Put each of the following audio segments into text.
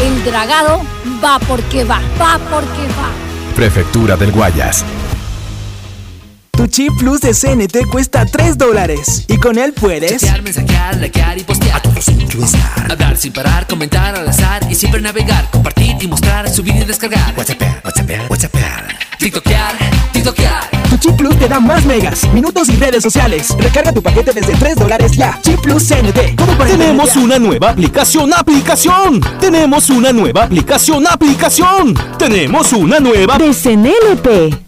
El dragado va porque va, va porque va. Prefectura del Guayas. Tu chip plus de CNT cuesta 3 dólares y con él puedes chatear, mensajear, likear y postear a todos sin hablar sin parar, comentar al azar y siempre navegar, compartir y mostrar, subir y descargar. WhatsApp, WhatsApp, WhatsApp, TikTokear, TikTokear. Chip plus te da más megas, minutos y redes sociales. Recarga tu paquete desde 3 dólares ya. Chip plus CNT. Tenemos una nueva aplicación, aplicación. Tenemos una nueva aplicación, aplicación. Tenemos una nueva de CNLP.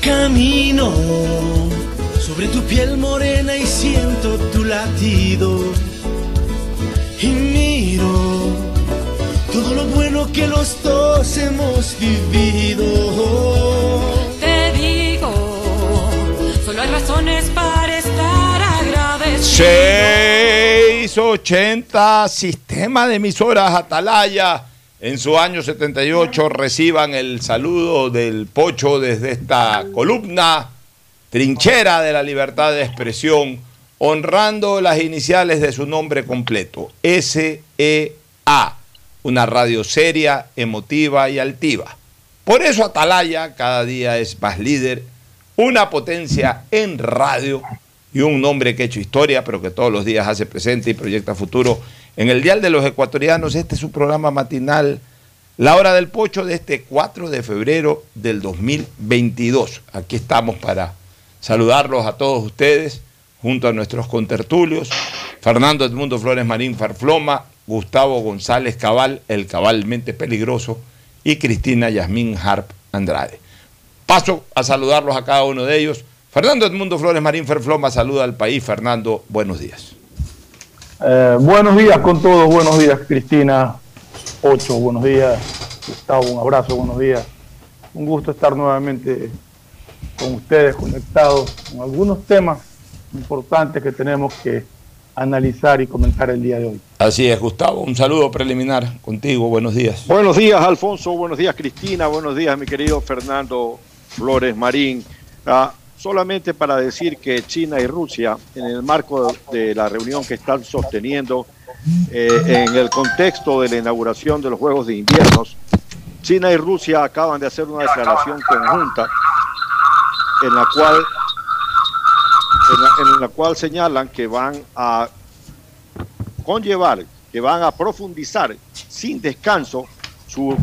Camino sobre tu piel morena y siento tu latido. Y miro todo lo bueno que los dos hemos vivido. Te digo, solo hay razones para estar agradecido. 680 Sistema de Emisoras Atalaya. En su año 78 reciban el saludo del Pocho desde esta columna, trinchera de la libertad de expresión, honrando las iniciales de su nombre completo, SEA, una radio seria, emotiva y altiva. Por eso Atalaya cada día es más líder, una potencia en radio y un nombre que ha hecho historia, pero que todos los días hace presente y proyecta futuro. En el Dial de los Ecuatorianos, este es su programa matinal, La Hora del Pocho, de este 4 de febrero del 2022. Aquí estamos para saludarlos a todos ustedes, junto a nuestros contertulios, Fernando Edmundo Flores Marín Farfloma, Gustavo González Cabal, el cabalmente peligroso, y Cristina Yasmín Harp Andrade. Paso a saludarlos a cada uno de ellos. Fernando Edmundo Flores Marín Ferfloma saluda al país. Fernando, buenos días. Eh, buenos días con todos, buenos días Cristina, Ocho, buenos días Gustavo, un abrazo, buenos días. Un gusto estar nuevamente con ustedes conectados con algunos temas importantes que tenemos que analizar y comentar el día de hoy. Así es, Gustavo. Un saludo preliminar contigo. Buenos días. Buenos días, Alfonso. Buenos días, Cristina. Buenos días, mi querido Fernando Flores Marín. Ah, solamente para decir que China y Rusia, en el marco de la reunión que están sosteniendo eh, en el contexto de la inauguración de los Juegos de Inviernos, China y Rusia acaban de hacer una declaración conjunta en la cual en la, en la cual señalan que van a conllevar, que van a profundizar sin descanso su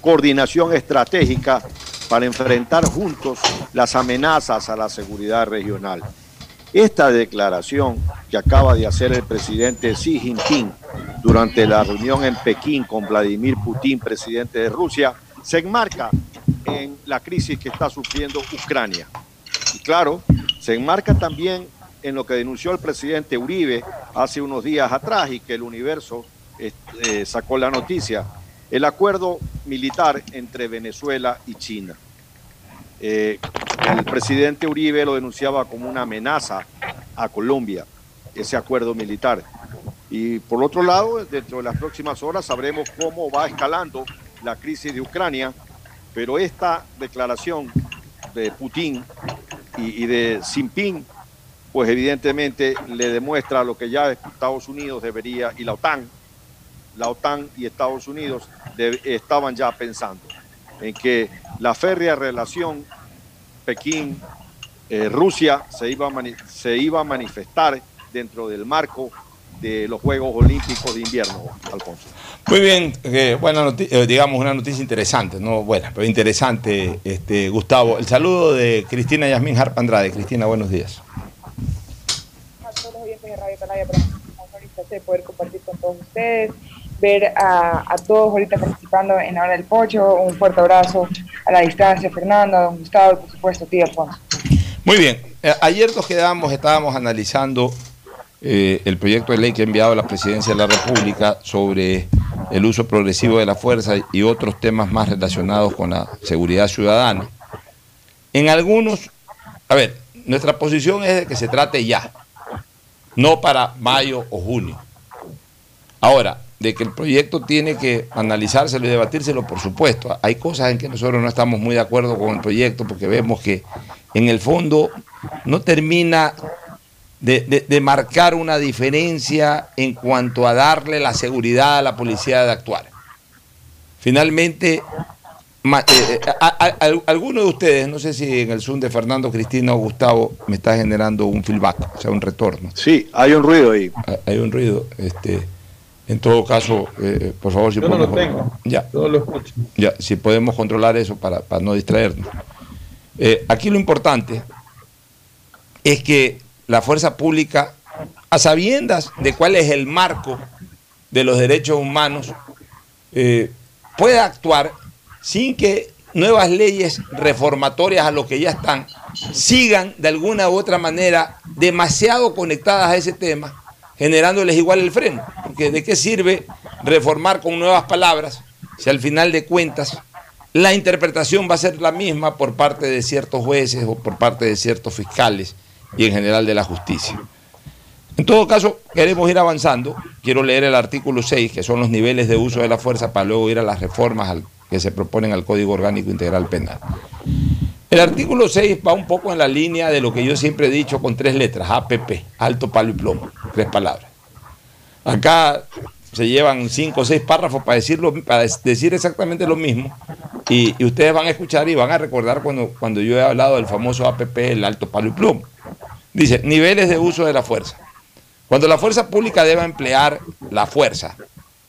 coordinación estratégica para enfrentar juntos las amenazas a la seguridad regional. Esta declaración que acaba de hacer el presidente Xi Jinping durante la reunión en Pekín con Vladimir Putin, presidente de Rusia, se enmarca en la crisis que está sufriendo Ucrania. Y claro, se enmarca también en lo que denunció el presidente Uribe hace unos días atrás y que el universo eh, sacó la noticia, el acuerdo militar entre Venezuela y China. Eh, el presidente Uribe lo denunciaba como una amenaza a Colombia, ese acuerdo militar. Y por otro lado, dentro de las próximas horas sabremos cómo va escalando la crisis de Ucrania, pero esta declaración de Putin y, y de Jinping, pues evidentemente le demuestra lo que ya Estados Unidos debería, y la OTAN, la OTAN y Estados Unidos de, estaban ya pensando en que la férrea relación Pekín-Rusia se, iba a se iba a manifestar dentro del marco de los Juegos Olímpicos de Invierno, Alfonso. Muy bien, eh, buena noticia, digamos una noticia interesante, no buena, pero interesante, este, Gustavo. El saludo de Cristina Yasmín Harp Andrade. Cristina, buenos días. A todos los oyentes de Radio para de poder compartir con todos ustedes, ver a, todos ahorita participando en la hora del pocho. Un fuerte abrazo a la distancia, Fernando, a don Gustavo y por supuesto a ti, Alfonso. Muy bien, eh, ayer nos quedamos, estábamos analizando eh, el proyecto de ley que ha enviado la Presidencia de la República sobre el uso progresivo de la fuerza y otros temas más relacionados con la seguridad ciudadana. En algunos, a ver, nuestra posición es de que se trate ya, no para mayo o junio. Ahora, de que el proyecto tiene que analizárselo y debatírselo, por supuesto. Hay cosas en que nosotros no estamos muy de acuerdo con el proyecto porque vemos que en el fondo no termina de, de, de, marcar una diferencia en cuanto a darle la seguridad a la policía de actuar. Finalmente, eh, a, a, a, alguno de ustedes, no sé si en el Zoom de Fernando, Cristina o Gustavo, me está generando un feedback, o sea, un retorno. Sí, hay un ruido ahí. Hay un ruido. Este, en todo caso, eh, por favor, si Yo podemos, no lo tengo. Ya, Yo lo escucho. ya, si podemos controlar eso para, para no distraernos. Eh, aquí lo importante es que la fuerza pública, a sabiendas de cuál es el marco de los derechos humanos, eh, pueda actuar sin que nuevas leyes reformatorias a lo que ya están sigan de alguna u otra manera demasiado conectadas a ese tema, generándoles igual el freno. Porque ¿de qué sirve reformar con nuevas palabras si al final de cuentas la interpretación va a ser la misma por parte de ciertos jueces o por parte de ciertos fiscales y en general de la justicia. En todo caso, queremos ir avanzando. Quiero leer el artículo 6, que son los niveles de uso de la fuerza, para luego ir a las reformas que se proponen al Código Orgánico Integral Penal. El artículo 6 va un poco en la línea de lo que yo siempre he dicho con tres letras, APP, alto palo y plomo, tres palabras. Acá se llevan cinco o seis párrafos para, decirlo, para decir exactamente lo mismo y, ustedes van a escuchar y van a recordar cuando, cuando yo he hablado del famoso APP, el alto palo y plomo. Dice, niveles de uso de la fuerza. Cuando la fuerza pública deba emplear la fuerza,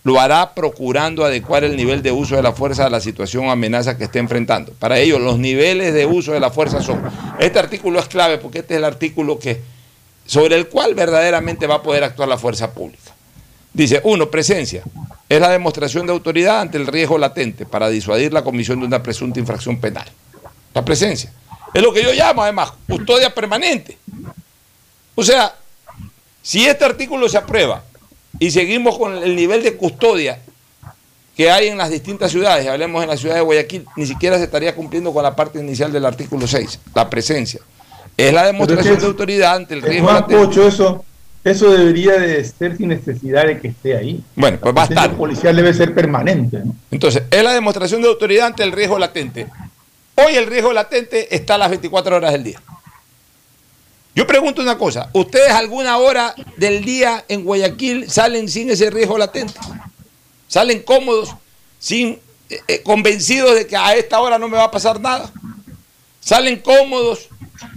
lo hará procurando adecuar el nivel de uso de la fuerza a la situación o amenaza que esté enfrentando. Para ello, los niveles de uso de la fuerza son... Este artículo es clave porque este es el artículo que, sobre el cual verdaderamente va a poder actuar la fuerza pública. Dice, uno, presencia. Es la demostración de autoridad ante el riesgo latente para disuadir la comisión de una presunta infracción penal. La presencia. Es lo que yo llamo, además, custodia permanente. O sea, si este artículo se aprueba y seguimos con el nivel de custodia que hay en las distintas ciudades, hablemos en la ciudad de Guayaquil, ni siquiera se estaría cumpliendo con la parte inicial del artículo 6, la presencia. Es la demostración de autoridad ante el riesgo latente. eso eso debería de ser sin necesidad de que esté ahí. Bueno, pues va a El estar. policial debe ser permanente. ¿no? Entonces, es la demostración de autoridad ante el riesgo latente. Hoy el riesgo latente está a las 24 horas del día. Yo pregunto una cosa, ¿ustedes alguna hora del día en Guayaquil salen sin ese riesgo latente? ¿Salen cómodos, sin, eh, eh, convencidos de que a esta hora no me va a pasar nada? ¿Salen cómodos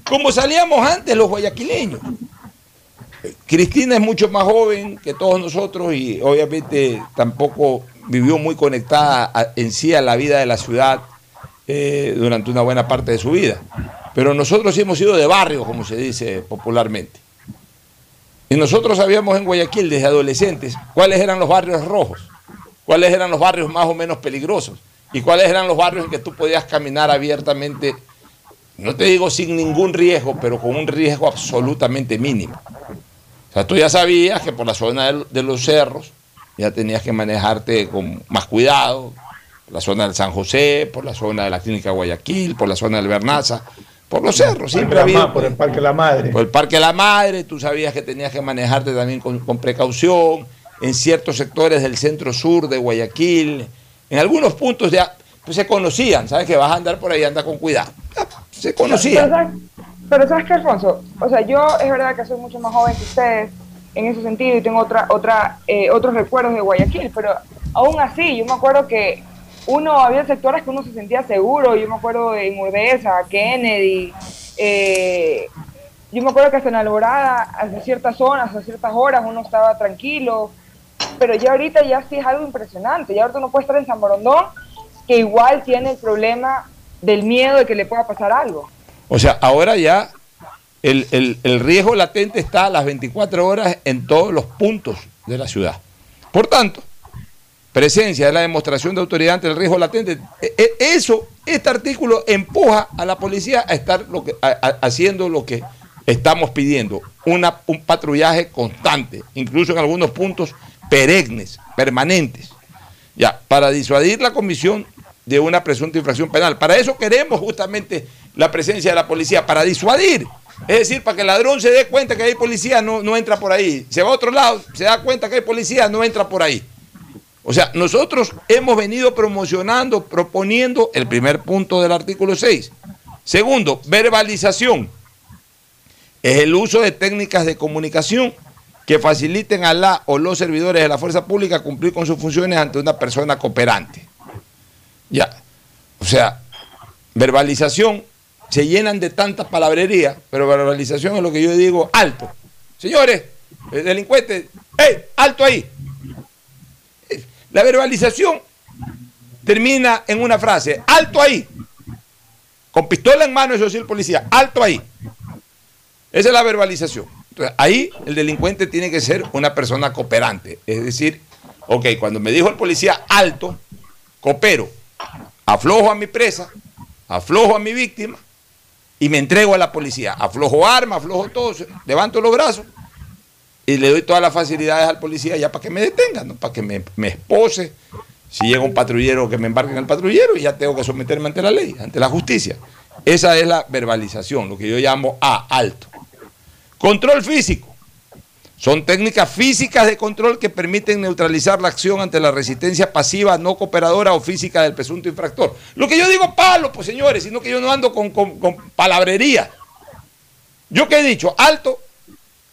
como salíamos antes los guayaquileños? Cristina es mucho más joven que todos nosotros y obviamente tampoco vivió muy conectada en sí a la vida de la ciudad eh, durante una buena parte de su vida. Pero nosotros hemos sido de barrio, como se dice popularmente. Y nosotros sabíamos en Guayaquil desde adolescentes cuáles eran los barrios rojos, cuáles eran los barrios más o menos peligrosos y cuáles eran los barrios en que tú podías caminar abiertamente, no te digo sin ningún riesgo, pero con un riesgo absolutamente mínimo. O sea, tú ya sabías que por la zona de, los cerros ya tenías que manejarte con más cuidado, la zona del San José, por la zona de la Clínica Guayaquil, por la zona del Bernaza, por los cerros. Siempre ha Por el. Por el Parque La Madre. Por el Parque de la Madre, tú sabías que tenías que manejarte también con, con precaución. En ciertos sectores del centro sur de Guayaquil, en algunos puntos ya pues, se conocían, ¿sabes? Que vas a andar por ahí, anda con cuidado. Ya, Se Pero conocían. ¿sabes, pero ¿sabes qué, Alfonso? O sea, yo es verdad que soy mucho más joven que ustedes en ese sentido y tengo otra, otra, eh, otros recuerdos de Guayaquil, pero aún así, yo me acuerdo que uno, había sectores que uno se sentía seguro, yo me acuerdo de Murdeza, Kennedy, eh, yo me acuerdo que hasta en Alborada, hacia ciertas zonas, a ciertas horas, uno estaba tranquilo, pero ya ahorita ya sí es algo impresionante, ya ahorita uno puede estar en San Borondón, que igual tiene el problema del miedo de que le pueda pasar algo. O sea, ahora ya el, el- el riesgo latente está a las 24 horas en todos los puntos de la ciudad. Por tanto, presencia es la demostración de autoridad ante el riesgo latente. E- e- Eso, este artículo empuja a la policía a estar haciendo lo que estamos pidiendo, una, un patrullaje constante, incluso en algunos puntos perennes, permanentes, ya, para disuadir la comisión de una presunta infracción penal. Para eso queremos justamente la presencia de la policía, para disuadir. Es decir, para que el ladrón se dé cuenta que hay policía, no, no entra por ahí. Se va a otro lado, se da cuenta que hay policía, no entra por ahí. O sea, nosotros hemos venido promocionando, proponiendo el primer punto del artículo 6. Segundo, verbalización. Es el uso de técnicas de comunicación que faciliten a la o los servidores de la fuerza pública cumplir con sus funciones ante una persona cooperante. Ya. O sea, verbalización se llenan de tantas palabrerías, pero verbalización es lo que yo digo alto. Señores, delincuentes, ¡hey! ¡Alto ahí! La verbalización termina en una frase, ¡alto ahí! Con pistola en mano, eso sí, el policía, ¡alto ahí! Esa es la verbalización. Entonces, ahí el delincuente tiene que ser una persona cooperante. Es decir, ok, cuando me dijo el policía alto, coopero, aflojo a mi presa, aflojo a mi víctima y me entrego a la policía. Aflojo armas, aflojo todo, levanto los brazos y le doy todas las facilidades al policía ya para que me detenga, ¿no? para que me, me espose. Si llega un patrullero, que me embarque en el patrullero y ya tengo que someterme ante la ley, ante la justicia. Esa es la verbalización, lo que yo llamo A, alto. Control físico. Son técnicas físicas de control que permiten neutralizar la acción ante la resistencia pasiva, no cooperadora o física del presunto infractor. Lo que yo digo palo, pues señores, sino que yo no ando con, con- con palabrería. Yo que he dicho, alto,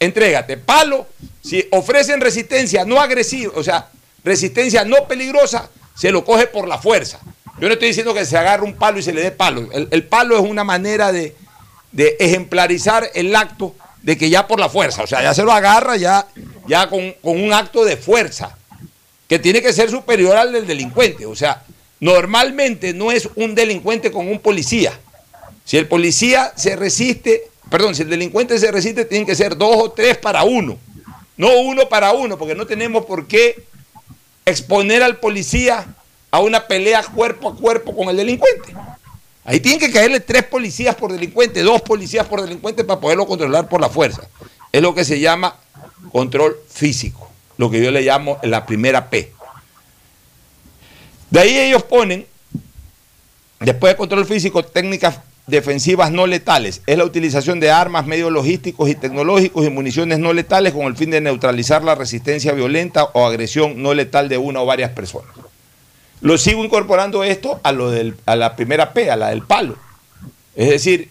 entrégate. Palo, si ofrecen resistencia no agresiva, o sea, resistencia no peligrosa, se lo coge por la fuerza. Yo no estoy diciendo que se agarre un palo y se le dé palo. El, el palo es una manera de, de ejemplarizar el acto de que ya por la fuerza, o sea, ya se lo agarra ya, ya con, con un acto de fuerza, que tiene que ser superior al del delincuente. O sea, normalmente no es un delincuente con un policía. Si el policía se resiste, perdón, si el delincuente se resiste, tienen que ser dos o tres para uno. No uno para uno, porque no tenemos por qué exponer al policía a una pelea cuerpo a cuerpo con el delincuente. Ahí tienen que caerle tres policías por delincuente, dos policías por delincuente para poderlo controlar por la fuerza. Es lo que se llama control físico, lo que yo le llamo la primera P. De ahí ellos ponen, después de control físico, técnicas defensivas no letales. Es la utilización de armas, medios logísticos y tecnológicos y municiones no letales con el fin de neutralizar la resistencia violenta o agresión no letal de una o varias personas. Lo sigo incorporando esto a, lo del, a la primera P, a la del palo. Es decir,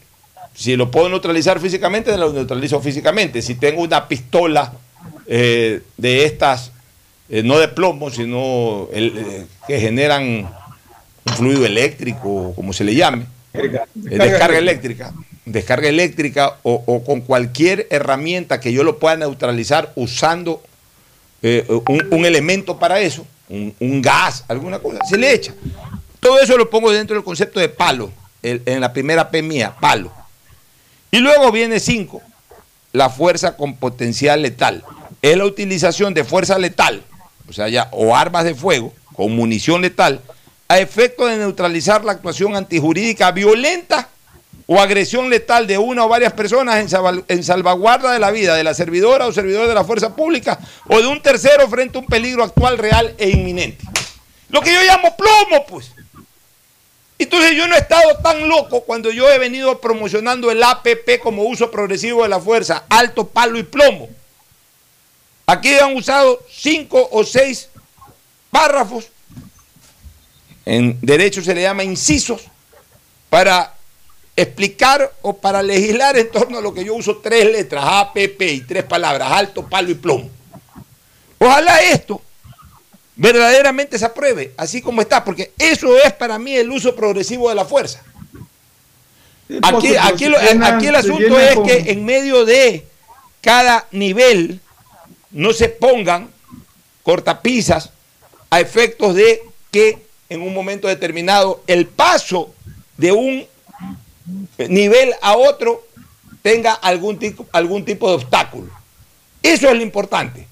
si lo puedo neutralizar físicamente, lo neutralizo físicamente. Si tengo una pistola eh, de estas, eh, no de plomo, sino eh, que generan un fluido eléctrico, como se le llame, eh, descarga eléctrica, descarga eléctrica o, con cualquier herramienta que yo lo pueda neutralizar usando eh, un, elemento para eso, un, gas, alguna cosa, se le echa. Todo eso lo pongo dentro del concepto de palo, en la primera P mía, palo. Y luego viene 5, la fuerza con potencial letal. Es la utilización de fuerza letal, o sea, ya, o armas de fuego con munición letal, a efecto de neutralizar la actuación antijurídica violenta o agresión letal de una o varias personas en, salva- en salvaguarda de la vida de la servidora o servidor de la fuerza pública o de un tercero frente a un peligro actual, real e inminente. Lo que yo llamo plomo, pues. Entonces yo no he estado tan loco cuando yo he venido promocionando el APP como uso progresivo de la fuerza, alto, palo y plomo. Aquí han usado cinco o seis párrafos, en derecho se le llama incisos, para explicar o para legislar en torno a lo que yo uso tres letras, APP y tres palabras, alto, palo y plomo. Ojalá esto verdaderamente se apruebe, así como está, porque eso es para mí el uso progresivo de la fuerza. Aquí, Pero aquí, lo- el asunto es que en medio de cada nivel no se pongan cortapisas a efectos de que en un momento determinado el paso de un nivel a otro tenga algún tipo, algún tipo de obstáculo. Eso es lo importante,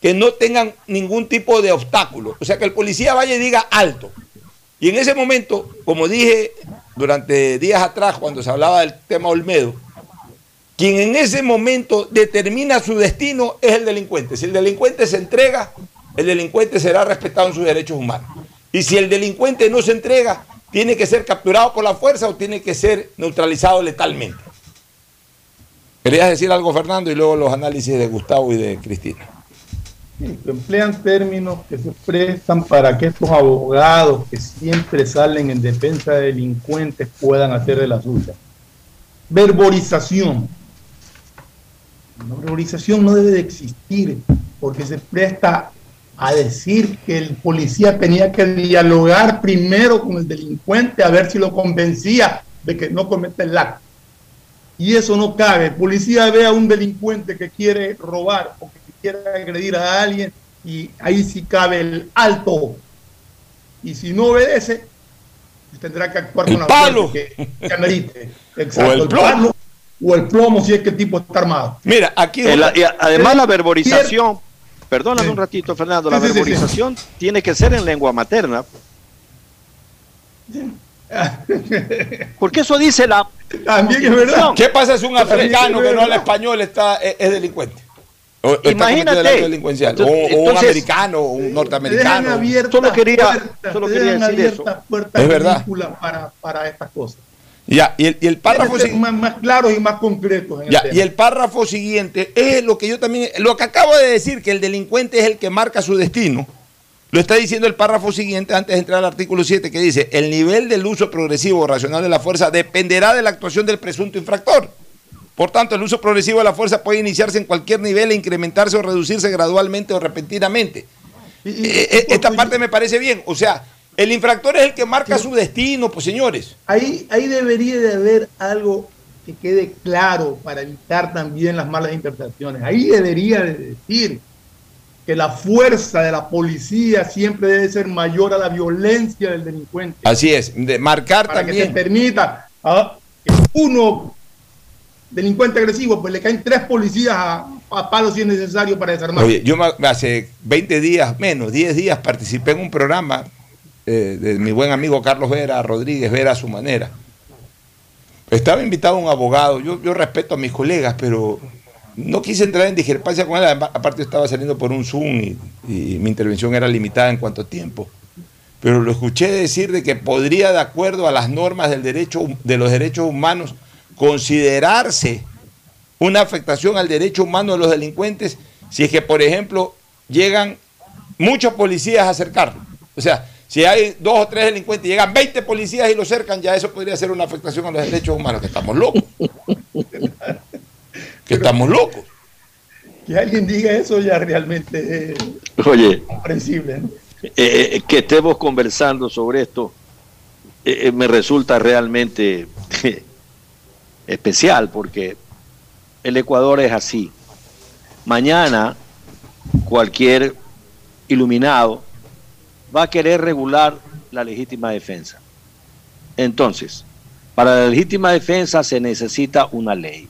que no tengan ningún tipo de obstáculo. O sea, que el policía vaya y diga alto. Y en ese momento, como dije durante días atrás cuando se hablaba del tema Olmedo, quien en ese momento determina su destino es el delincuente. Si el delincuente se entrega, el delincuente será respetado en sus derechos humanos. Y si el delincuente no se entrega, tiene que ser capturado por la fuerza o tiene que ser neutralizado letalmente. ¿Querías decir algo, Fernando? Y luego los análisis de Gustavo y de Cristina. Sí, emplean términos que se prestan para que estos abogados que siempre salen en defensa de delincuentes puedan hacer de la suya. Verborización. La verborización no debe de existir porque se presta a decir que el policía tenía que dialogar primero con el delincuente a ver si lo convencía de que no comete el acto. Y eso no cabe. El policía ve a un delincuente que quiere robar o que quiere agredir a alguien y ahí sí cabe el alto. Y si no obedece, tendrá que actuar El con la palo. que, que amerite. Exacto, O el plomo. palo o el plomo si es que el tipo está armado. Mira, aquí... El- y a- además la Sí. perdóname un ratito Fernando, la Sí, sí, sí, sí. verborización tiene que ser en lengua materna. Porque eso dice la... También es verdad. ¿Qué pasa si un africano que no habla español está, es, es delincuente? O- está Imagínate. O, o un americano, o un norteamericano. Solo quería- solo quería decir puertas Es verdad. para, para estas cosas. Ya, y el, y el párrafo Deben ser si- más, más claros y más concretos. En ya, el y el párrafo siguiente es lo que yo también, lo que acabo de decir, que el delincuente es el que marca su destino. Lo está diciendo el párrafo siguiente antes de entrar al artículo 7 que dice, el nivel del uso progresivo o racional de la fuerza dependerá de la actuación del presunto infractor. Por tanto, el uso progresivo de la fuerza puede iniciarse en cualquier nivel e incrementarse o reducirse gradualmente o repentinamente. Y- y- Eh, eh, esta parte me parece bien. O sea, el infractor es el que marca su destino, pues señores. Ahí, ahí debería de haber algo que quede claro para evitar también las malas interpretaciones. Ahí debería de decir que la fuerza de la policía siempre debe ser mayor a la violencia del delincuente. Así es, de marcar para que se permita a que uno delincuente agresivo, pues le caen tres policías a, a palos si es necesario para desarmar. Oye, yo hace 20 días, menos, 10 días, participé en un programa eh, de mi buen amigo Carlos Vera, Rodríguez Vera a su manera. Estaba invitado un abogado, yo, yo respeto a mis colegas, pero no quise entrar en discrepancia con él, aparte estaba saliendo por un Zoom y, mi intervención era limitada en cuanto tiempo. pero lo escuché decir de que podría, de acuerdo a las normas del derecho, de los derechos humanos, considerarse una afectación al derecho humano de los delincuentes si es que, por ejemplo, llegan muchos policías a acercarlo. O sea, si hay dos o tres delincuentes y llegan 20 policías y lo cercan, ya eso podría ser una afectación a los derechos humanos, que estamos locos. que estamos locos. Que alguien diga eso ya realmente es Oye, comprensible. ¿no? eh, que estemos conversando sobre esto eh, eh, me resulta realmente especial porque el Ecuador es así. Mañana cualquier iluminado va a querer regular la legítima defensa. Entonces, para la legítima defensa se necesita una ley.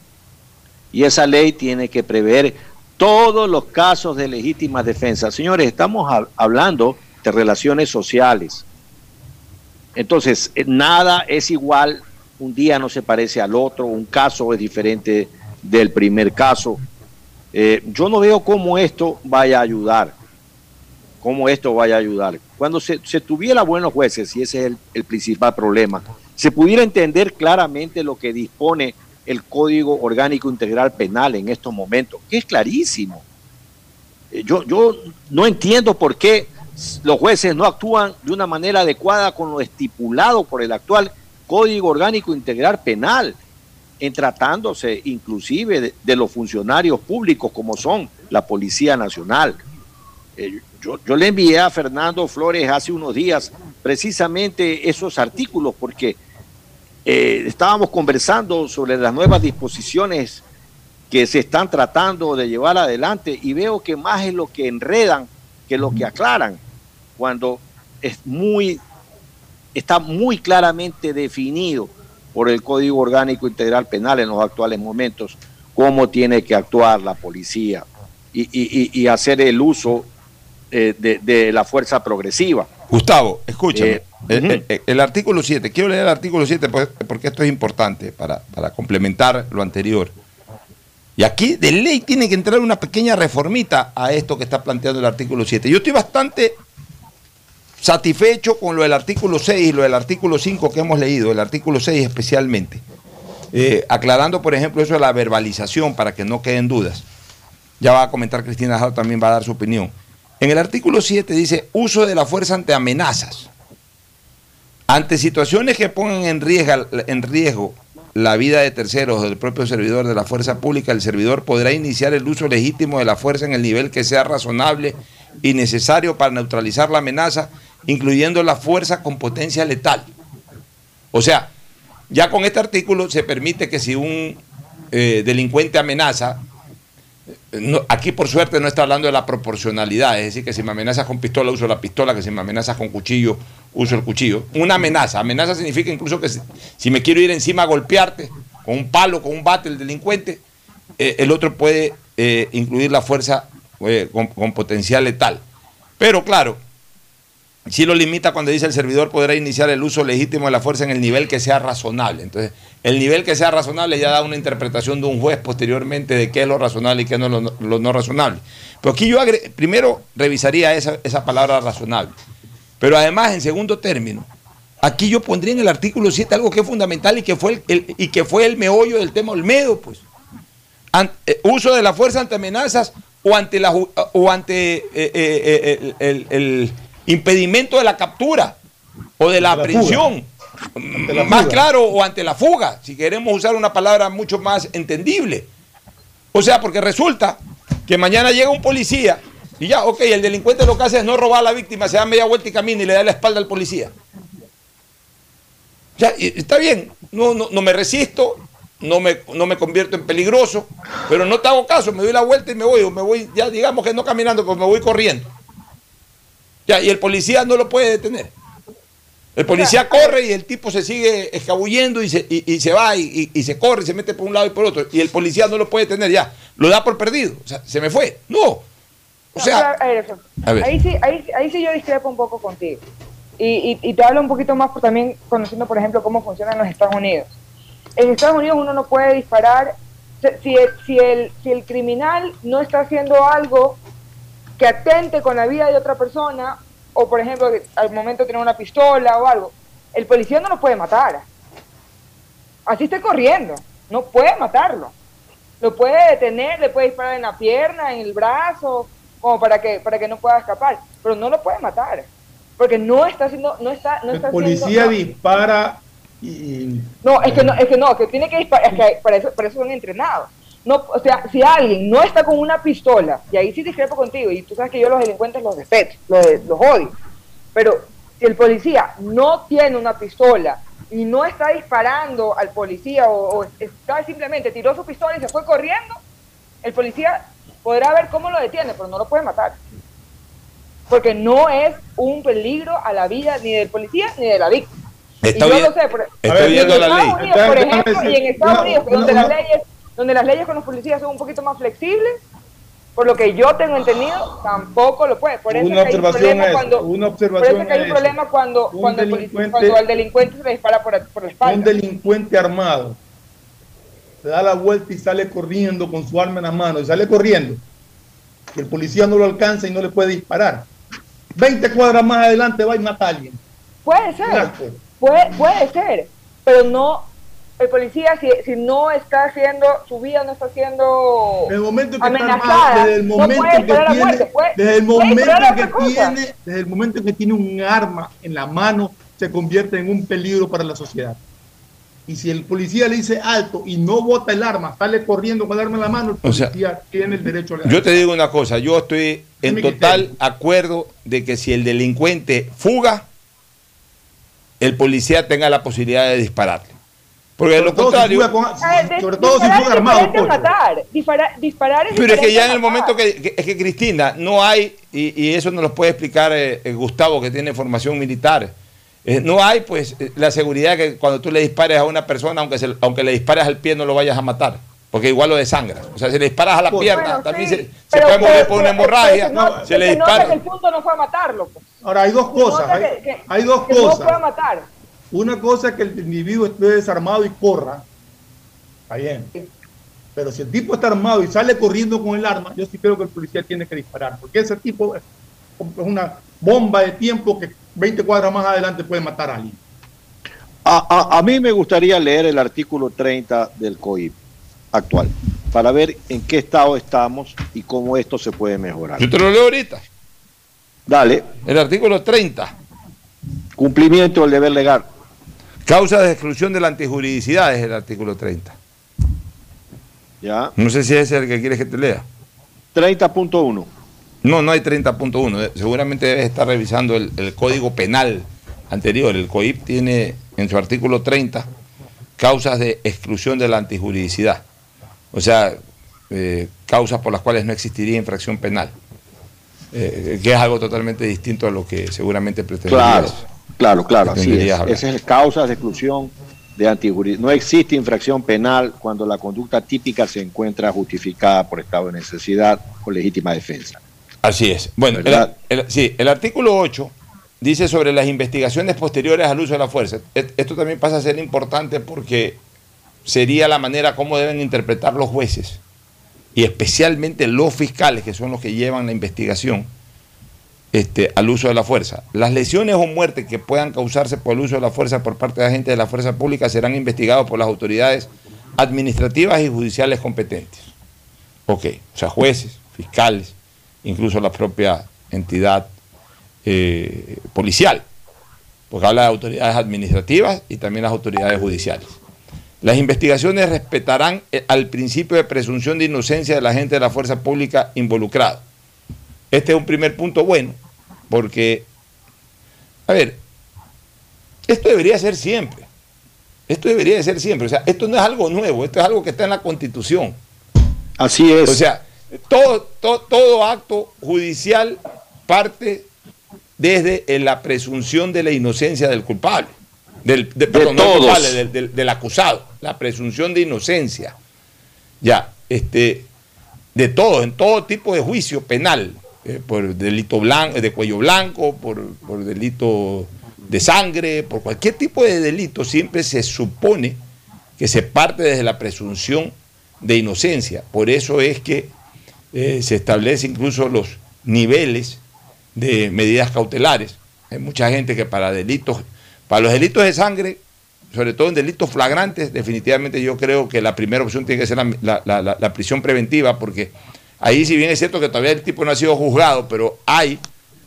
Y esa ley tiene que prever todos los casos de legítima defensa. Señores, estamos hab- hablando de relaciones sociales. Entonces, eh, nada es igual, un día no se parece al otro, un caso es diferente del primer caso. Eh, yo no veo cómo esto vaya a ayudar, cómo esto vaya a ayudar. Cuando se, tuviera buenos jueces, y ese es el, principal problema, se pudiera entender claramente lo que dispone el Código Orgánico Integral Penal en estos momentos, que es clarísimo. Eh, Yo, yo no entiendo por qué los jueces no actúan de una manera adecuada con lo estipulado por el actual Código Orgánico Integral Penal, en tratándose inclusive de, de los funcionarios públicos como son la Policía Nacional. Eh, yo, yo le envié a Fernando Flores hace unos días precisamente esos artículos porque eh, estábamos conversando sobre las nuevas disposiciones que se están tratando de llevar adelante y veo que más es lo que enredan que lo que aclaran, cuando es muy, está muy claramente definido por el Código Orgánico Integral Penal en los actuales momentos cómo tiene que actuar la policía y, y- y- y hacer el uso eh, de, de la fuerza progresiva. Gustavo, escúchame. Eh, el, ujú. el- el artículo 7, quiero leer el artículo 7 pues, porque esto es importante para, para complementar lo anterior. Y aquí de ley tiene que entrar una pequeña reformita a esto que está planteando el artículo 7. Yo estoy bastante satisfecho con lo del artículo 6 y lo del artículo 5 que hemos leído, el artículo 6 especialmente. Eh, aclarando, por ejemplo, eso de la verbalización para que no queden dudas. Ya va a comentar Cristina Jao, también va a dar su opinión. En el artículo 7 dice uso de la fuerza ante amenazas. Ante situaciones que pongan en riesgo, en riesgo la vida de terceros o del propio servidor de la fuerza pública, el servidor podrá iniciar el uso legítimo de la fuerza en el nivel que sea razonable y necesario para neutralizar la amenaza, incluyendo la fuerza con potencia letal. O sea, ya con este artículo se permite que si un eh, delincuente amenaza, aquí por suerte no está hablando de la proporcionalidad, es decir, que si me amenazas con pistola uso la pistola, que si me amenazas con cuchillo uso el cuchillo. Una amenaza, amenaza significa incluso que si, si me quiero ir encima a golpearte con un palo, con un bate el delincuente, eh, el otro puede eh, incluir la fuerza eh, con, con potencial letal. Pero claro, si lo limita cuando dice el servidor podrá iniciar el uso legítimo de la fuerza en el nivel que sea razonable. Entonces, el nivel que sea razonable ya da una interpretación de un juez posteriormente de qué es lo razonable y qué no es lo, no- razonable. Pero aquí yo primero revisaría esa, esa palabra razonable. Pero además, en segundo término, aquí yo pondría en el artículo 7 algo que es fundamental y que fue el, y que fue el meollo del tema Olmedo, pues. Eh, uso de la fuerza ante amenazas o ante la o ante eh, eh, el impedimento de la captura o de la aprehensión. Más claro, o ante la fuga, si queremos usar una palabra mucho más entendible. O sea, porque resulta que mañana llega un policía y ya, ok, el delincuente lo que hace es no robar a la víctima, se da media vuelta y camina y le da la espalda al policía. Ya, está bien, no, no, no me resisto, no me, no me convierto en peligroso, pero no te hago caso, me doy la vuelta y me voy, o me voy, ya digamos que no caminando, pues me voy corriendo. Ya, y el policía no lo puede detener. El policía corre y el tipo se sigue escabullendo y se, y, y se va y, y- se corre y se mete por un lado y por otro. Y el policía no lo puede detener ya. Lo da por perdido. O sea, se me fue. No. O sea, a ver, eso. a ver. Ahí, sí, ahí, ahí sí yo discrepo un poco contigo. Y, y, y te hablo un poquito más por también conociendo, por ejemplo, cómo funcionan los Estados Unidos. En Estados Unidos uno no puede disparar si el, si el, si el criminal no está haciendo algo que atente con la vida de otra persona, o por ejemplo, al momento tiene una pistola o algo, el policía no lo puede matar. Así esté corriendo, no puede matarlo. Lo puede detener, le puede disparar en la pierna, en el brazo, como para que, para que no pueda escapar, pero no lo puede matar. Porque no está haciendo, no está, no El está policía haciendo- dispara y no, es que no, es que no, que tiene que disparar, es que para eso, para eso son entrenados. No, o sea, si alguien no está con una pistola, y ahí sí discrepo contigo, y tú sabes que yo los delincuentes los respeto, los, los odio, pero si el policía no tiene una pistola y no está disparando al policía o, o está simplemente tiró su pistola y se fue corriendo, el policía podrá ver cómo lo detiene, pero no lo puede matar. Porque no es un peligro a la vida ni del policía ni de la víctima. Está y yo bien- lo sé, por, viendo la Estados ley. Unidos, por ejemplo, decir, y en Estados Unidos, donde una- las leyes, donde las leyes con los policías son un poquito más flexibles, por lo que yo tengo entendido, tampoco lo puede. Por eso Una es que hay un observación problema cuando, una por observación eso que hay un problema cuando, Un cuando, el cuando al delincuente se le dispara por, por la espalda. un delincuente armado. Se da la vuelta y sale corriendo con su arma en la mano y sale corriendo. Y el policía no lo alcanza y no le puede disparar. 20 cuadras más adelante va y mata a alguien. Puede ser, puede, puede ser, pero no, el policía si, si no está haciendo, su vida no está siendo Desde el momento que está amenazada, armado, desde el no momento puede que tiene, muerte, puede- desde el momento que tiene, desde el momento que tiene un arma en la mano, se convierte en un peligro para la sociedad. Y si el policía le dice alto y no bota el arma, sale corriendo con el arma en la mano, el O sea, policía tiene el derecho a Yo te digo una cosa, yo estoy en total acuerdo de que si el delincuente fuga, el policía tenga la posibilidad de dispararle. Porque de lo si contrario, con- Ah, sobre todo si fuga es armado, a matar. Disparar, disparar es pero es que ya a en el momento que, que- es que Cristina, no hay, y, y eso nos lo puede explicar eh, eh, Gustavo que tiene formación militar, eh, no hay pues eh, la seguridad que cuando tú le dispares a una persona, aunque, se- aunque le dispares al pie no lo vayas a matar. Porque igual lo desangras. O sea, si le disparas a la Bueno, pierna, Bueno, también sí, se, puede mover pero- por una pero- hemorragia. pero no- se dispara. el punto no fue matarlo. pues. Ahora, hay dos cosas. Hay, que- hay dos que No cosas. puede matar. Una cosa es que el individuo esté desarmado y corra. Está bien. Pero si el tipo está armado y sale corriendo con el arma, yo sí creo que el policía tiene que disparar. Porque ese tipo es una bomba de tiempo que 20 cuadras más adelante puede matar a alguien. A, a- a mí me gustaría leer el artículo 30 del COIP actual para ver en qué estado estamos y cómo esto se puede mejorar. Yo te lo leo ahorita. Dale, El artículo 30. cumplimiento del deber legal. Causa de exclusión de la antijuridicidad es el artículo 30. ¿Ya? No sé si ese es el que quieres que te lea. 30.1. No, no hay 30.1. Eh, Seguramente debes estar revisando el, el código penal anterior. El COIP tiene en su artículo 30 causas de exclusión de la antijuridicidad. O sea, eh, causas por las cuales no existiría infracción penal. Eh, que es algo totalmente distinto a lo que seguramente pretenderías. Claro, claro, claro, así es. pretenderías hablar. Esa es causa de exclusión de antijurisdicción. No existe infracción penal cuando la conducta típica se encuentra justificada por estado de necesidad o legítima defensa. Así es. Bueno, el, ¿Verdad? el- sí, el artículo 8 dice sobre las investigaciones posteriores al uso de la fuerza. Et- Esto también pasa a ser importante porque sería la manera como deben interpretar los jueces y especialmente los fiscales, que son los que llevan la investigación este, al uso de la fuerza. Las lesiones o muertes que puedan causarse por el uso de la fuerza por parte de agentes de la fuerza pública serán investigados por las autoridades administrativas y judiciales competentes. Ok, o sea, jueces, fiscales, incluso la propia entidad eh, policial, porque habla de autoridades administrativas y también las autoridades judiciales. Las investigaciones respetarán eh, al principio de presunción de inocencia de la gente de la fuerza pública involucrado. Este es un primer punto bueno, porque, a ver, esto debería ser siempre. Esto debería de ser siempre. O sea, esto no es algo nuevo, esto es algo que está en la Constitución. Así es. O sea, todo, todo, todo acto judicial parte desde la presunción de la inocencia del culpable. Del, de- perdón, no todos. culpable, del, del- del acusado. La presunción de inocencia. Ya, este, de todo, en todo tipo de juicio penal, eh, por delito blanco, de cuello blanco, por, por delito de sangre, por cualquier tipo de delito, siempre se supone que se parte desde la presunción de inocencia. Por eso es que eh, se establece incluso los niveles de medidas cautelares. Hay mucha gente que para delitos, para los delitos de sangre, sobre todo en delitos flagrantes, definitivamente yo creo que la primera opción tiene que ser la- la- la prisión preventiva, porque ahí si bien es cierto que todavía el tipo no ha sido juzgado, pero hay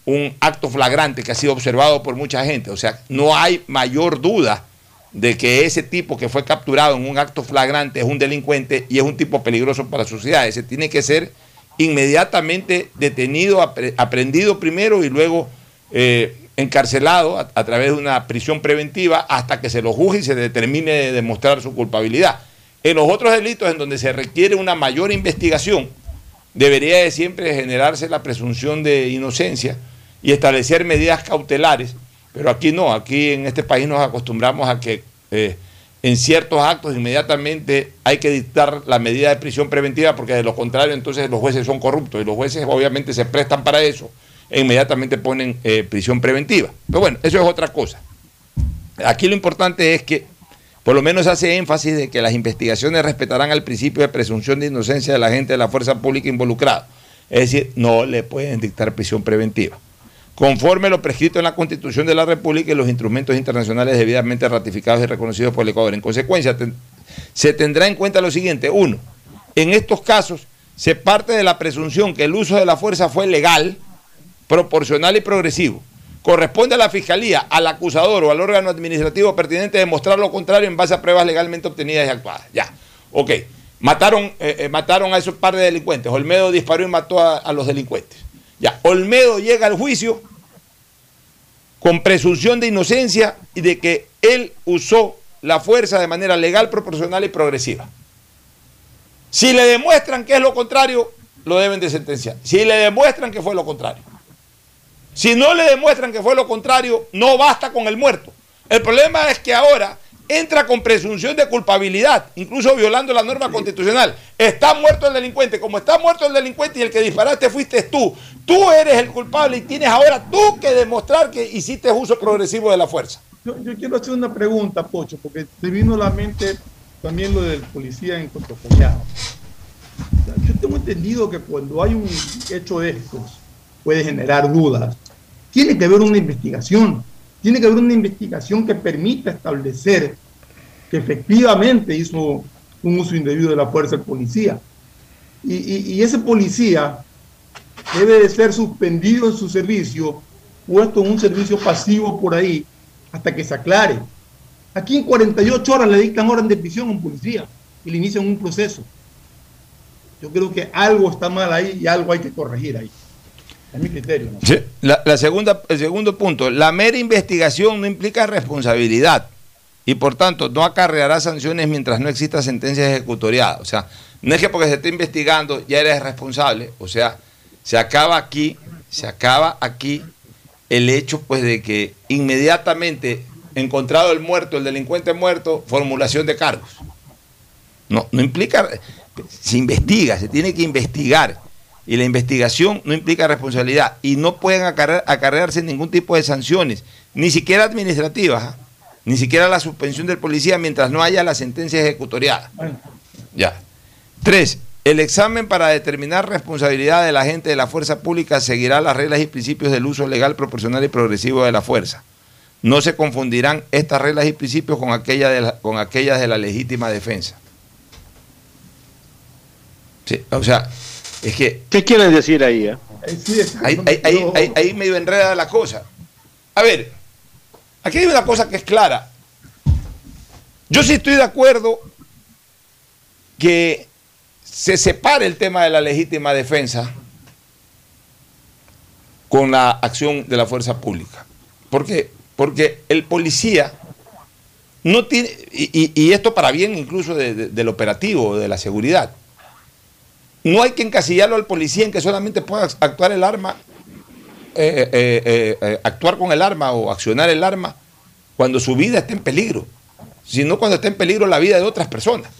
un acto flagrante que ha sido observado por mucha gente. O sea, no hay mayor duda de que ese tipo que fue capturado en un acto flagrante es un delincuente y es un tipo peligroso para la sociedad. Ese tiene que ser inmediatamente detenido, apre- aprendido primero y luego eh, encarcelado a través de una prisión preventiva hasta que se lo juzgue y se determine de demostrar su culpabilidad. En los otros delitos en donde se requiere una mayor investigación, debería de siempre generarse la presunción de inocencia y establecer medidas cautelares, pero aquí no, aquí en este país nos acostumbramos a que eh, en ciertos actos inmediatamente hay que dictar la medida de prisión preventiva porque de lo contrario entonces los jueces son corruptos y los jueces obviamente se prestan para eso e inmediatamente ponen eh, prisión preventiva. Pero bueno, eso es otra cosa. Aquí lo importante es que por lo menos hace énfasis de que las investigaciones respetarán al principio de presunción de inocencia de la gente de la fuerza pública involucrada. Es decir, no le pueden dictar prisión preventiva. Conforme lo prescrito en la Constitución de la República y los instrumentos internacionales debidamente ratificados y reconocidos por el Ecuador. En consecuencia, se tendrá en cuenta lo siguiente. Uno, en estos casos se parte de la presunción que el uso de la fuerza fue legal, proporcional y progresivo. Corresponde a la Fiscalía, al acusador o al órgano administrativo pertinente demostrar lo contrario en base a pruebas legalmente obtenidas y actuadas. Ya, ok. Mataron, eh, eh, mataron a esos par de delincuentes. Olmedo disparó y mató a, a los delincuentes. Ya, Olmedo llega al juicio con presunción de inocencia y de que él usó la fuerza de manera legal, proporcional y progresiva. Si le demuestran que es lo contrario, lo deben de sentenciar. Si le demuestran que fue lo contrario. Si no le demuestran que fue lo contrario, no basta con el muerto. El problema es que ahora entra con presunción de culpabilidad, incluso violando la norma constitucional. Está muerto el delincuente. Como está muerto el delincuente y el que disparaste fuiste tú, tú eres el culpable y tienes ahora tú que demostrar que hiciste uso progresivo de la fuerza. Yo, yo quiero hacer una pregunta, Pocho, porque se vino a la mente también lo del policía en Cotocollado. Yo tengo entendido que cuando hay un hecho de estos, puede generar dudas. Tiene que haber una investigación. Tiene que haber una investigación que permita establecer que efectivamente hizo un uso indebido de la fuerza el policía. Y, ese policía debe de ser suspendido en su servicio, puesto en un servicio pasivo por ahí, hasta que se aclare. Aquí en 48 horas le dictan orden de prisión a un policía y le inician un proceso. Yo creo que algo está mal ahí y algo hay que corregir ahí. Es mi criterio. la segunda, el segundo punto, la mera investigación no implica responsabilidad y por tanto no acarreará sanciones mientras no exista sentencia ejecutoriada. O sea, no es que porque se esté investigando ya eres responsable. O sea, se acaba aquí, se acaba aquí el hecho pues de que inmediatamente encontrado el muerto, el delincuente muerto, formulación de cargos. No, no implica, se investiga, se tiene que investigar. Y la investigación no implica responsabilidad. Y no pueden acarre- acarrearse ningún tipo de sanciones, ni siquiera administrativas, ¿ah? ni siquiera la suspensión del policía mientras no haya la sentencia ejecutoriada. Bueno, Ya. Tres, el examen para determinar responsabilidad del agente de la fuerza pública seguirá las reglas y principios del uso legal, proporcional y progresivo de la fuerza. No se confundirán estas reglas y principios con, aquella de la- con aquellas de la legítima defensa. Sí, o sea, es que ¿Qué quieren decir ahí? eh? ahí ahí, ahí, ahí, ahí- ahí medio enreda la cosa. A ver, aquí hay una cosa que es clara. Yo sí estoy de acuerdo que se separe el tema de la legítima defensa con la acción de la fuerza pública. ¿Por qué? Porque el policía no tiene, y, y- y esto para bien incluso de- de- del operativo, de la seguridad, no hay que encasillarlo al policía en que solamente pueda actuar el arma, eh, eh, eh, eh, actuar con el arma o accionar el arma cuando su vida está en peligro, sino cuando está en peligro la vida de otras personas.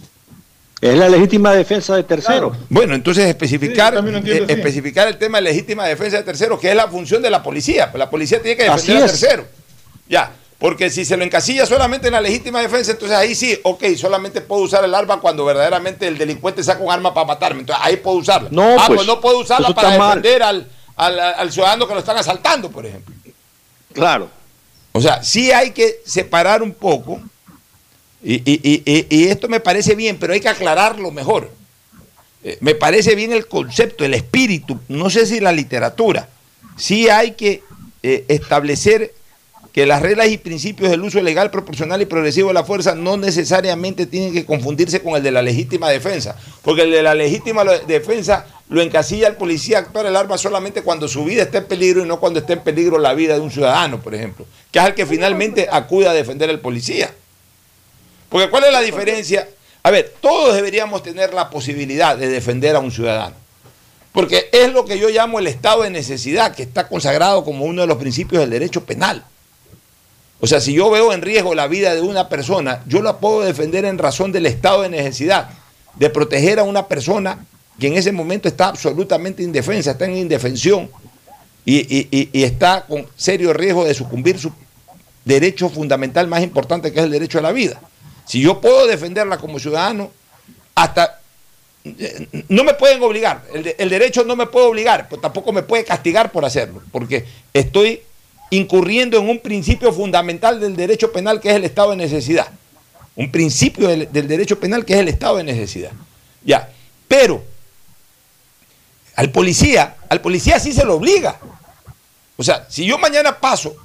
Es la legítima defensa de terceros. Bueno, entonces especificar, Sí, entiendo eh, especificar el tema de legítima defensa de terceros, que es la función de la policía. Pues la policía tiene que defender a terceros. Ya, porque si se lo encasilla solamente en la legítima defensa, entonces ahí sí, ok, solamente puedo usar el arma cuando verdaderamente el delincuente saca un arma para matarme. Entonces ahí puedo usarla. No, ah, pues, pues no puedo usarla para defender al, al, al ciudadano que lo están asaltando, por ejemplo. Claro. O sea, sí hay que separar un poco, y, y- y- y- y esto me parece bien, pero hay que aclararlo mejor. Eh, me parece bien el concepto, el espíritu, no sé si la literatura. Sí hay que eh, establecer que las reglas y principios del uso legal, proporcional y progresivo de la fuerza no necesariamente tienen que confundirse con el de la legítima defensa, porque el de la legítima defensa lo encasilla al policía a actuar el arma solamente cuando su vida está en peligro y no cuando está en peligro la vida de un ciudadano, por ejemplo, que es el que finalmente acude a defender al policía. Porque ¿cuál es la diferencia? A ver, todos deberíamos tener la posibilidad de defender a un ciudadano. Porque es lo que yo llamo el estado de necesidad, que está consagrado como uno de los principios del derecho penal. O sea, si yo veo en riesgo la vida de una persona, yo la puedo defender en razón del estado de necesidad, de proteger a una persona que en ese momento está absolutamente indefensa, está en indefensión y, está con serio riesgo de sucumbir su derecho fundamental más importante, que es el derecho a la vida. Si yo puedo defenderla como ciudadano, hasta eh, no me pueden obligar, el, el derecho no me puede obligar, pero tampoco me puede castigar por hacerlo, porque estoy incurriendo en un principio fundamental del derecho penal que es el estado de necesidad. Un principio del, derecho penal que es el estado de necesidad. Ya, pero al policía, al policía sí se lo obliga. O sea, si yo mañana paso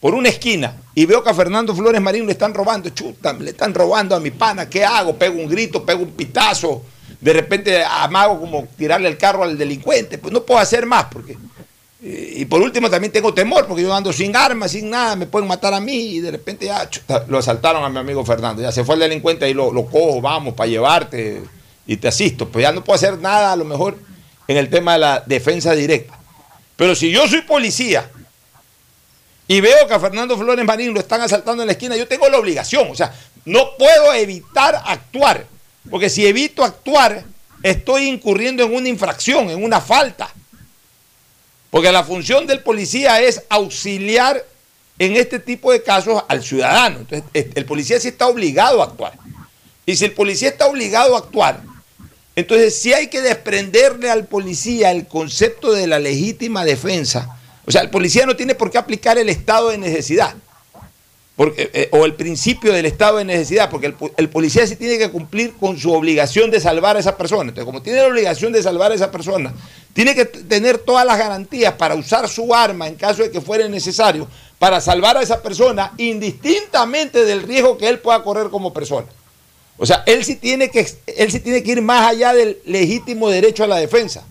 por una esquina y veo que a Fernando Flores Marín le están robando, chuta, le están robando a mi pana, ¿qué hago? Pego un grito, pego un pitazo, de repente amago como tirarle el carro al delincuente, pues no puedo hacer más porque... Y por último también tengo temor porque yo ando sin armas, sin nada, me pueden matar a mí y de repente ya chuta, lo asaltaron a mi amigo Fernando, ya se fue el delincuente y lo, lo cojo, vamos, para llevarte y te asisto. Pues ya no puedo hacer nada a lo mejor en el tema de la defensa directa. Pero si yo soy policía y veo que a Fernando Flores Marín lo están asaltando en la esquina, yo tengo la obligación, o sea, no puedo evitar actuar, porque si evito actuar, estoy incurriendo en una infracción, en una falta. Porque la función del policía es auxiliar en este tipo de casos al ciudadano. Entonces, el policía sí está obligado a actuar. Y si el policía está obligado a actuar, entonces sí hay que desprenderle al policía el concepto de la legítima defensa. O sea, el policía no tiene por qué aplicar el estado de necesidad. Eh, o el principio del estado de necesidad, porque el, po- el policía sí tiene que cumplir con su obligación de salvar a esa persona. Entonces, como tiene la obligación de salvar a esa persona, tiene que tener todas las garantías para usar su arma en caso de que fuera necesario, para salvar a esa persona, indistintamente del riesgo que él pueda correr como persona. O sea, él sí tiene que, él sí tiene que ir más allá del legítimo derecho a la defensa.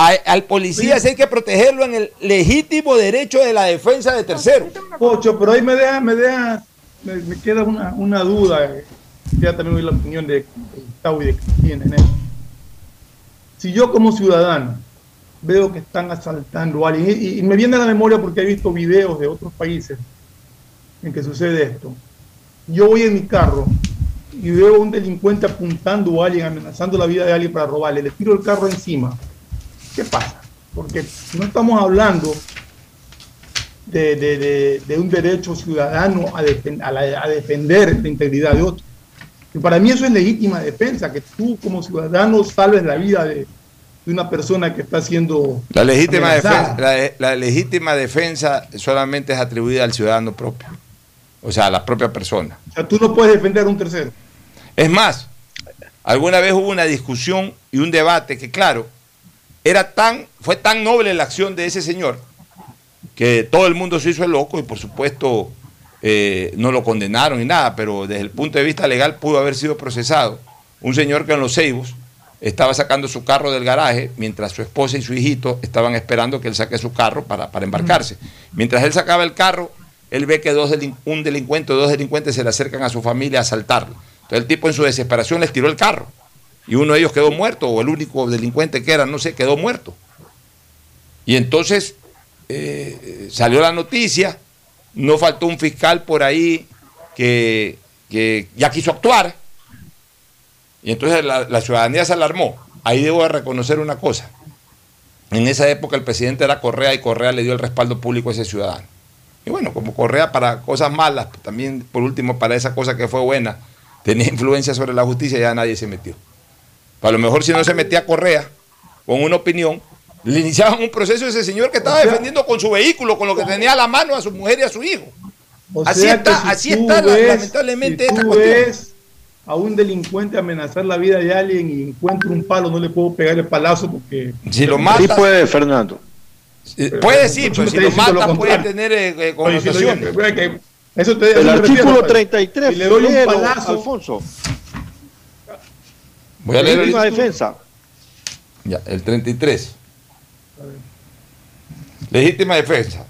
A- al policía sí hay que protegerlo en el legítimo derecho de la defensa de terceros. Pocho, pero ahí me deja, me deja, me, me queda una, una duda. eh, Ya también oí la opinión de, de Gustavo y de Cristina en eso. Si yo como ciudadano veo que están asaltando a alguien, y, y me viene a la memoria porque he visto videos de otros países en que sucede esto. Yo voy en mi carro y veo a un delincuente apuntando a alguien, amenazando la vida de alguien para robarle, le tiro el carro encima. ¿Qué pasa? Porque no estamos hablando de, de- de- de un derecho ciudadano a, defen- a la- a defender la integridad de otro. Y para mí eso es legítima defensa, que tú como ciudadano salves la vida de, de una persona que está siendo La legítima, amenazada. defensa, la, la legítima defensa solamente es atribuida al ciudadano propio, o sea, a la propia persona. O sea, tú no puedes defender a un tercero. Es más, alguna vez hubo una discusión y un debate que, claro, era tan, fue tan noble la acción de ese señor que todo el mundo se hizo el loco y por supuesto eh, no lo condenaron ni nada, pero desde el punto de vista legal pudo haber sido procesado. Un señor que en los Ceibos estaba sacando su carro del garaje mientras su esposa y su hijito estaban esperando que él saque su carro para, para embarcarse. Mientras él sacaba el carro, él ve que dos un delincuente o dos delincuentes se le acercan a su familia a asaltarlo. Entonces el tipo en su desesperación les tiró el carro y uno de ellos quedó muerto o el único delincuente que era, no sé, quedó muerto. Y entonces eh, salió la noticia, no faltó un fiscal por ahí que, que ya quiso actuar, y entonces la, la ciudadanía se alarmó. Ahí debo de reconocer una cosa. En esa época el presidente era Correa y Correa le dio el respaldo público a ese ciudadano. Y bueno, como Correa para cosas malas, también por último para esa cosa que fue buena, tenía influencia sobre la justicia, ya nadie se metió. A lo mejor si no se metía Correa con una opinión, Le iniciaban un proceso a ese señor que estaba defendiendo con su vehículo, con lo que tenía a la mano a su mujer y a su hijo. O así sea está, si así está ves- lamentablemente si esta tú cuestión. ves a un delincuente amenazar la vida de alguien y encuentro un palo, no le puedo pegar el palazo porque... Si lo Sí mata, puede, Fernando. puede sí, pero si lo mata puede tener eh, eh, Oye, si lo digo, connotaciones. que- que- eso te, El eso me refiero, artículo padre. 33, Si le doy un palazo, Alfonso. Voy a leer Legítima el, defensa. ya, el 33. Legítima defensa.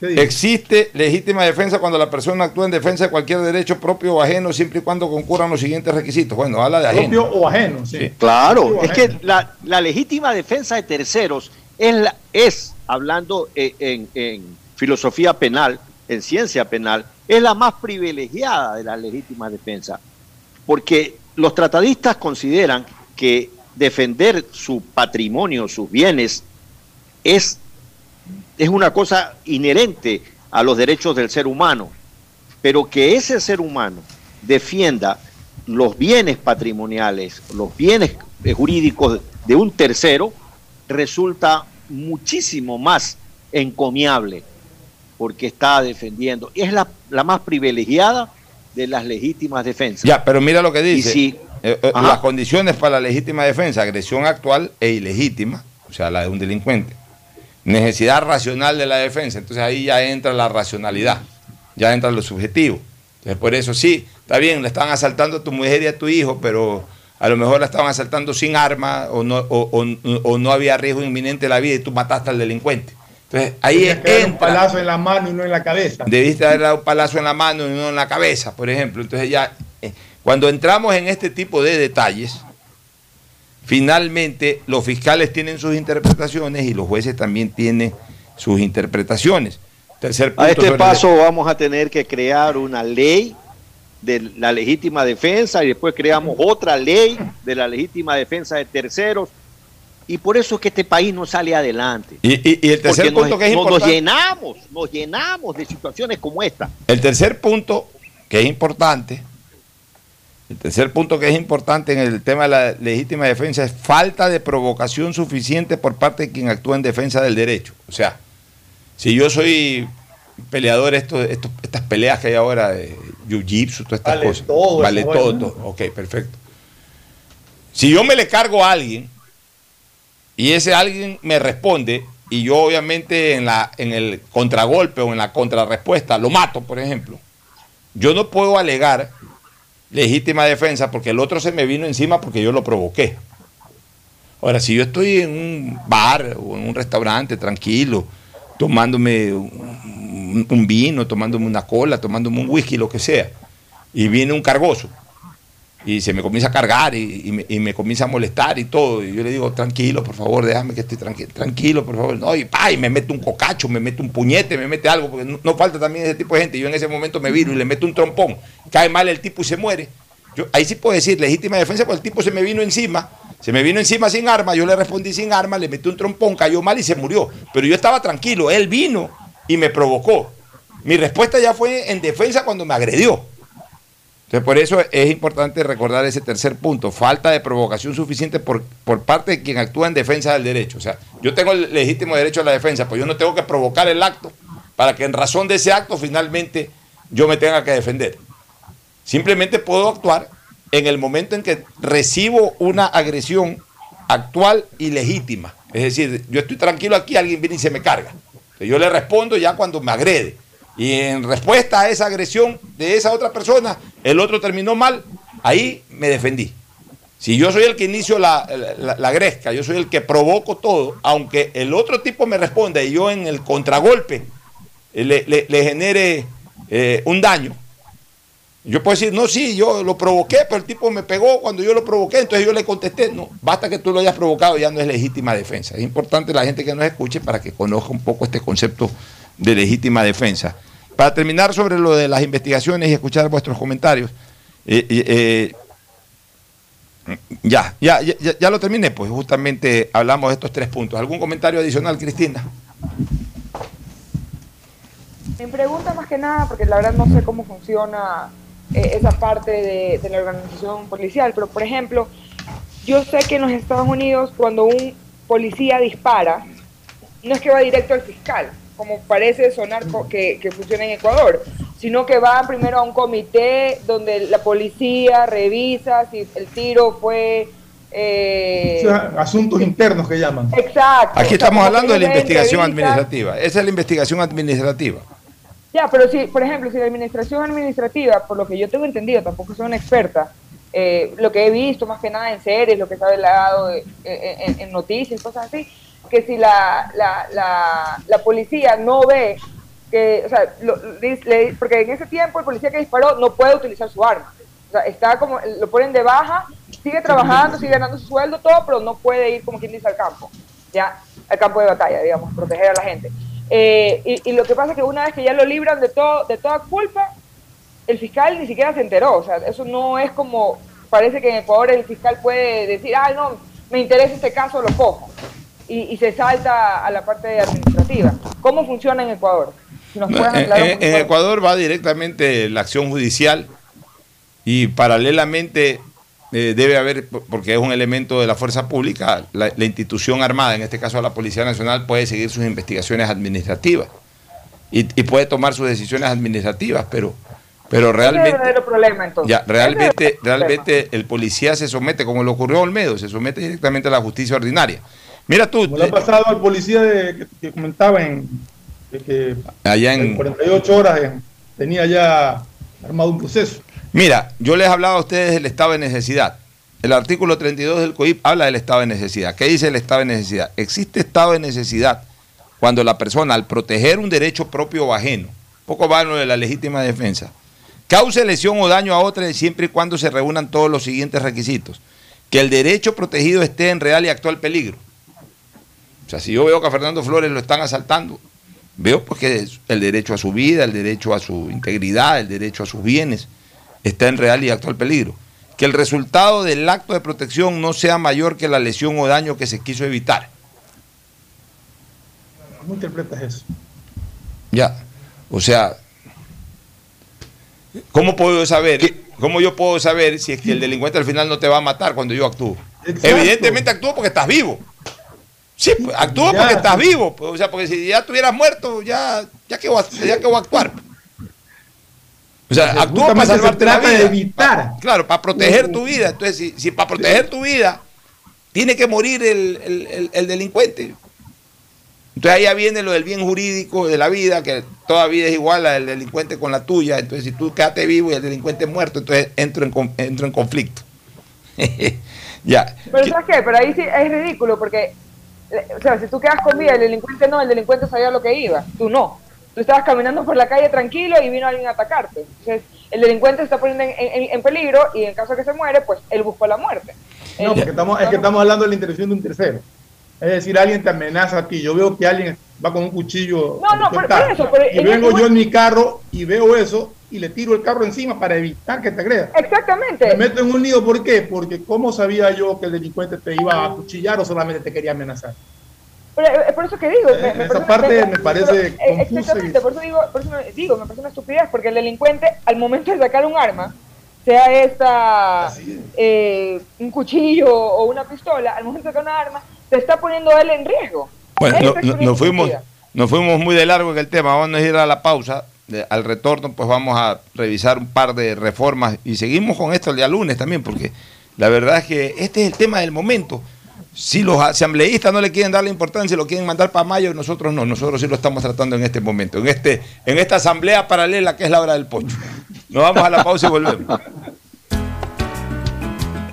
Existe legítima defensa cuando la persona actúa en defensa de cualquier derecho propio o ajeno, siempre y cuando concurran los siguientes requisitos. Bueno, habla de ajeno. propio o ajeno, sí. Sí. Claro, Propio es que la, la legítima defensa de terceros es, la- es hablando eh, en, en filosofía penal, en ciencia penal, es la más privilegiada de las legítimas defensas. Porque los tratadistas consideran que defender su patrimonio, sus bienes, es, es una cosa inherente a los derechos del ser humano, pero que ese ser humano defienda los bienes patrimoniales, los bienes eh, jurídicos de un tercero, resulta muchísimo más encomiable, porque está defendiendo. Es la, la más privilegiada de las legítimas defensas. Ya, pero mira lo que dice. Y si- Eh, eh, las condiciones para la legítima defensa, agresión actual e ilegítima, o sea, la de un delincuente. Necesidad racional de la defensa, entonces ahí ya entra la racionalidad, ya entra lo subjetivo. Entonces, por eso sí, está bien, le estaban asaltando a tu mujer y a tu hijo, pero a lo mejor la estaban asaltando sin arma o no, o, o- o no había riesgo inminente de la vida y tú mataste al delincuente. Entonces ahí Tenía que darle un palazo en la mano y no en la cabeza. Debiste haber dado un palazo en la mano y no en la cabeza, por ejemplo. Entonces ya, eh, cuando entramos en este tipo de detalles, finalmente los fiscales tienen sus interpretaciones y los jueces también tienen sus interpretaciones. Tercer punto A este paso vamos a tener que crear una ley de la legítima defensa y después creamos otra ley de la legítima defensa de terceros. Y por eso es que este país no sale adelante. Y, y- y el tercer Porque punto nos, que es nos- nos importante. llenamos, nos llenamos de situaciones como esta. El tercer punto que es importante, el tercer punto que es importante en el tema de la legítima defensa es falta de provocación suficiente por parte de quien actúa en defensa del derecho. O sea, si yo soy peleador, esto, esto- estas peleas que hay ahora de jiu-jitsu, todas estas Vale cosas. todo vale todo. Ok, perfecto. Si yo me le cargo a alguien y ese alguien me responde y yo obviamente en, la, en el contragolpe o en la contrarrespuesta lo mato, por ejemplo, yo no puedo alegar legítima defensa porque el otro se me vino encima porque yo lo provoqué. Ahora, si yo estoy en un bar o en un restaurante tranquilo, tomándome un, un vino, tomándome una cola, tomándome un whisky, lo que sea, y viene un cargoso y se me comienza a cargar y, y me, comienza a molestar y todo, y yo le digo, tranquilo, por favor, déjame que estoy tranquilo, tranquilo, por favor, no, y, pa, y me mete un cocacho, me mete un puñete, me mete algo, porque no, no falta también ese tipo de gente, yo en ese momento me viro y le meto un trompón, cae mal el tipo y se muere, yo, ahí sí puedo decir legítima defensa, porque el tipo se me vino encima, se me vino encima sin arma, yo le respondí sin arma, le metí un trompón, cayó mal y se murió. Pero yo estaba tranquilo, él vino y me provocó. Mi respuesta ya fue en defensa cuando me agredió. Entonces, por eso es importante recordar ese tercer punto, falta de provocación suficiente por, por parte de quien actúa en defensa del derecho. O sea, yo tengo el legítimo derecho a la defensa, pues yo no tengo que provocar el acto para que en razón de ese acto finalmente yo me tenga que defender. Simplemente puedo actuar en el momento en que recibo una agresión actual y legítima. Es decir, yo estoy tranquilo aquí, alguien viene y se me carga. Yo le respondo ya cuando me agrede. Y en respuesta a esa agresión de esa otra persona, el otro terminó mal, ahí me defendí. Si yo soy el que inicio la, la- gresca, yo soy el que provoco todo, aunque el otro tipo me responda y yo en el contragolpe le, le- le genere eh, un daño, yo puedo decir, no, sí, yo lo provoqué, pero el tipo me pegó cuando yo lo provoqué, entonces yo le contesté. No, basta que tú lo hayas provocado, ya no es legítima defensa. Es importante la gente que nos escuche para que conozca un poco este concepto de legítima defensa. Para terminar sobre lo de las investigaciones y escuchar vuestros comentarios, eh, eh, eh, ya, ya, ya, ya lo terminé, pues justamente hablamos de estos tres puntos. ¿Algún comentario adicional, Cristina? Mi pregunta más que nada, porque la verdad no sé cómo funciona esa parte de, de la organización policial, pero por ejemplo, yo sé que en los Estados Unidos cuando un policía dispara, no es que va directo al fiscal, como parece sonar co- que, que funciona en Ecuador, sino que va primero a un comité donde la policía revisa si el tiro fue... eh, asuntos internos que llaman. Exacto. Aquí O sea, estamos hablando de la investigación administrativa. Esa es la investigación administrativa. Ya, pero si, por ejemplo, si la administración administrativa, por lo que yo tengo entendido, tampoco soy una experta, eh, lo que he visto más que nada en series, lo que se ha hablado de- eh, en, en noticias, cosas así, que si la, la, la, policía no ve que, o sea, lo- le- porque en ese tiempo el policía que disparó no puede utilizar su arma. O sea, está como, lo ponen de baja, sigue trabajando, sigue ganando su sueldo, todo, pero no puede ir, como quien dice, al campo, ya, al campo de batalla, digamos, proteger a la gente. Eh, y, y lo que pasa es que una vez que ya lo libran de, todo, de toda culpa, el fiscal ni siquiera se enteró. O sea, eso no es como, parece que en Ecuador el fiscal puede decir, ah, no, me interesa este caso, lo cojo. Y, y se salta a la parte administrativa. ¿Cómo funciona en Ecuador? Si nos pueden En, Ecuador va directamente la acción judicial y paralelamente eh, debe haber, porque es un elemento de la fuerza pública, la, la institución armada, en este caso la Policía Nacional, puede seguir sus investigaciones administrativas y, y puede tomar sus decisiones administrativas, pero, pero Ese es el realmente... verdadero problema, entonces. Ya, realmente, realmente el policía se somete, como le ocurrió a Olmedo, se somete directamente a la justicia ordinaria. Mira tú, Como le ha pasado al policía de- que, que comentaba en de que allá en en, 48 horas eh, tenía ya armado un proceso. Mira, yo les hablaba a ustedes del estado de necesidad. El artículo 32 del COIP habla del estado de necesidad. ¿Qué dice el estado de necesidad? Existe estado de necesidad cuando la persona, al proteger un derecho propio o ajeno, poco va lo de la legítima defensa, cause lesión o daño a otra siempre y cuando se reúnan todos los siguientes requisitos. Que el derecho protegido esté en real y actual peligro. O sea, si yo veo que a Fernando Flores lo están asaltando, veo porque el derecho a su vida, el derecho a su integridad, el derecho a sus bienes está en real y actual peligro. Que el resultado del acto de protección no sea mayor que la lesión o daño que se quiso evitar. ¿Cómo interpretas eso? Ya. O sea, ¿cómo puedo yo saber? ¿Cómo yo puedo saber si es que el delincuente al final no te va a matar cuando yo actúo? Exacto. Evidentemente actúo porque estás vivo. Sí, pues, actúo Ya, porque estás vivo. pues, o sea, porque si ya estuvieras muerto, ya, ya que voy a, ya que voy a actuar. O sea, Porque actúo para salvarte la trata de vida. evitar. Pa- claro, para proteger tu vida. Entonces, si, si para proteger tu vida tiene que morir el, el- el- el delincuente. Entonces ahí ya viene lo del bien jurídico de la vida, que toda vida es igual a el delincuente con la tuya. Entonces, si tú quedaste vivo y el delincuente muerto, entonces entro en, con- entro en conflicto. ya. Pero ¿sabes qué? Pero ahí sí es ridículo porque, o sea, si tú quedas con vida, el delincuente no, el delincuente sabía lo que iba, tú no. Tú estabas caminando por la calle tranquilo y vino alguien a atacarte. Entonces, el delincuente se está poniendo en, en- en peligro y en caso de que se muere, pues él buscó la muerte. No, porque estamos, es que estamos hablando de la intervención de un tercero. Es decir, alguien te amenaza a ti. Yo veo que alguien va con un cuchillo. No, no, estás, por eso, pero y en vengo ese yo en mi carro y veo eso y le tiro el carro encima para evitar que te agreda. Exactamente. Me meto en un lío, ¿por qué? Porque ¿cómo sabía yo que el delincuente te iba a cuchillar o solamente te quería amenazar? Pero, eh, es por eso que digo. me- me esa parece- parte me parece pero, eh, y- Exactamente, por eso digo, por eso me- digo, me parece una estupidez, porque el delincuente, al momento de sacar un arma, sea esta eh, un cuchillo o una pistola, al momento de sacar una arma, se está poniendo él en riesgo. Bueno, no- nos, fuimos, nos fuimos muy de largo en el tema. Vamos a ir a la pausa. De- al retorno, pues vamos a revisar un par de reformas y seguimos con esto el día lunes también, porque la verdad es que este es el tema del momento. Si los asambleístas no le quieren dar la importancia, lo quieren mandar para mayo, nosotros no, nosotros sí lo estamos tratando en este momento, en este, en esta asamblea paralela que es la hora del pocho. Nos vamos a la pausa y volvemos.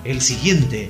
El siguiente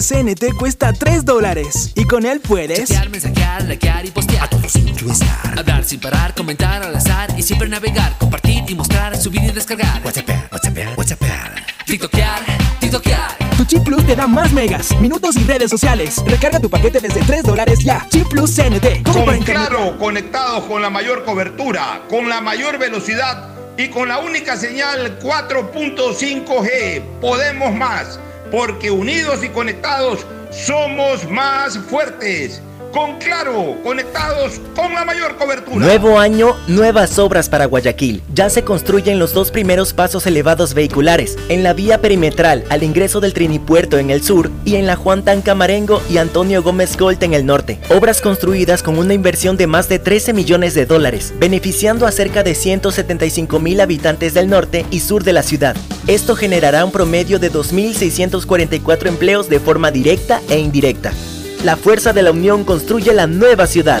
CNT cuesta 3 dólares. Y con él puedes. Chatear, mensajear, likear y postear. A todos sin Hablar sin parar, comentar al azar y siempre navegar, compartir y mostrar, subir y descargar. WhatsApp, WhatsApp, WhatsApp. TikTokear, TikTokear. Tu chip plus te da más megas, minutos y redes sociales. Recarga tu paquete desde 3 dólares ya. Chip plus CNT. ¿Cómo para Con internet? claro, conectados con la mayor cobertura, con la mayor velocidad y con la única señal 4.5G. Podemos más, porque unidos y conectados somos más fuertes. Con claro, conectados con la mayor cobertura. Nuevo año, nuevas obras para Guayaquil. Ya se construyen los dos primeros pasos elevados vehiculares, en la vía perimetral al ingreso del Trinipuerto en el sur y en la Juan Tancamarengo y Antonio Gómez Gold en el norte. Obras construidas con una inversión de más de 13 millones de dólares, beneficiando a cerca de 175 mil habitantes del norte y sur de la ciudad. Esto generará un promedio de 2.644 empleos de forma directa e indirecta. La fuerza de la unión construye la nueva ciudad.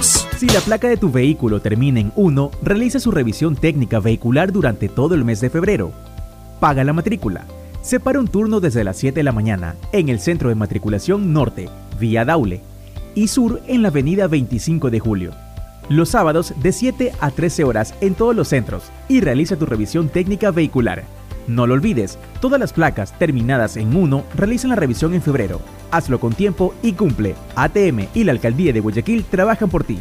Si la placa de tu vehículo termina en 1, realiza su revisión técnica vehicular durante todo el mes de febrero. Paga la matrícula. Separa un turno desde las 7 de la mañana en el Centro de Matriculación Norte, vía Daule, y Sur en la Avenida 25 de Julio. Los sábados de 7 a 13 horas en todos los centros y realiza tu revisión técnica vehicular. No lo olvides, todas las placas terminadas en 1 realizan la revisión en febrero. Hazlo con tiempo y cumple. ATM y la Alcaldía de Guayaquil trabajan por ti.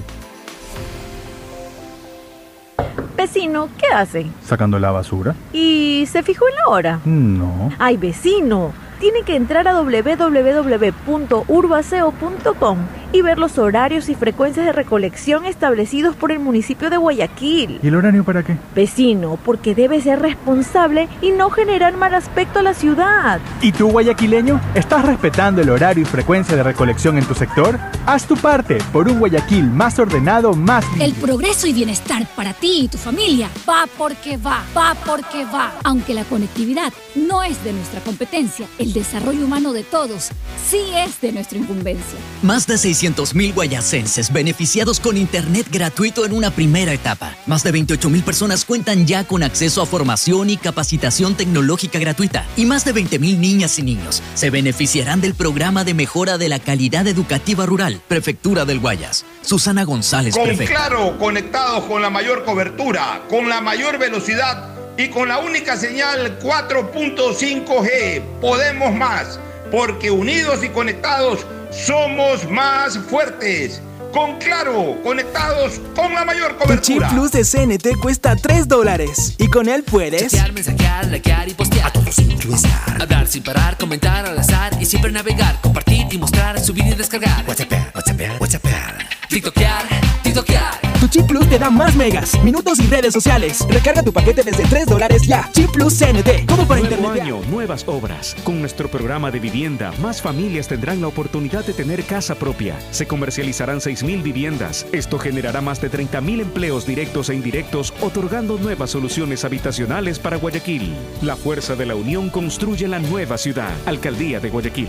Vecino, ¿qué hace? Sacando la basura. ¿Y se fijó en la hora? No. Ay, vecino, tiene que entrar a www.urbaceo.com y ver los horarios y frecuencias de recolección establecidos por el municipio de Guayaquil. ¿Y el horario para qué? Vecino, porque debe ser responsable y no generar mal aspecto a la ciudad. ¿Y tú, guayaquileño? ¿Estás respetando el horario y frecuencia de recolección en tu sector? Haz tu parte por un Guayaquil más ordenado, más limpio. El progreso y bienestar para ti y tu familia va porque va, va porque va. Aunque la conectividad no es de nuestra competencia, el desarrollo humano de todos sí es de nuestra incumbencia. Más de 600.000 guayacenses beneficiados con Internet gratuito en una primera etapa. Más de 28.000 personas cuentan ya con acceso a formación y capacitación tecnológica gratuita. Y más de 20.000 niñas y niños se beneficiarán del programa de mejora de la calidad educativa rural. Prefectura del Guayas. Susana González, Con prefecta. claro, conectados con la mayor cobertura, con la mayor velocidad y con la única señal 4.5G. Podemos más, porque unidos y conectados somos más fuertes. Con claro, conectados con la mayor Tu chip cobertura. plus de CNT cuesta 3 dólares. Y con él puedes. Chatear, mensajear, likear y postear. A todos sin Hablar sin parar, comentar al azar y siempre navegar, compartir y mostrar, subir y descargar. WhatsApp, WhatsApp, WhatsApp. TikTokear, TikTokear. Chip plus te da más megas, minutos y redes sociales. Recarga tu paquete desde 3 dólares ya. Chip plus CNT. ¿Cómo para Nuevo internet? año, nuevas obras. Con nuestro programa de vivienda, más familias tendrán la oportunidad de tener casa propia. Se comercializarán 6.000 viviendas. Esto generará más de 30.000 empleos directos e indirectos, otorgando nuevas soluciones habitacionales para Guayaquil. La fuerza de la unión construye la nueva ciudad. Alcaldía de Guayaquil.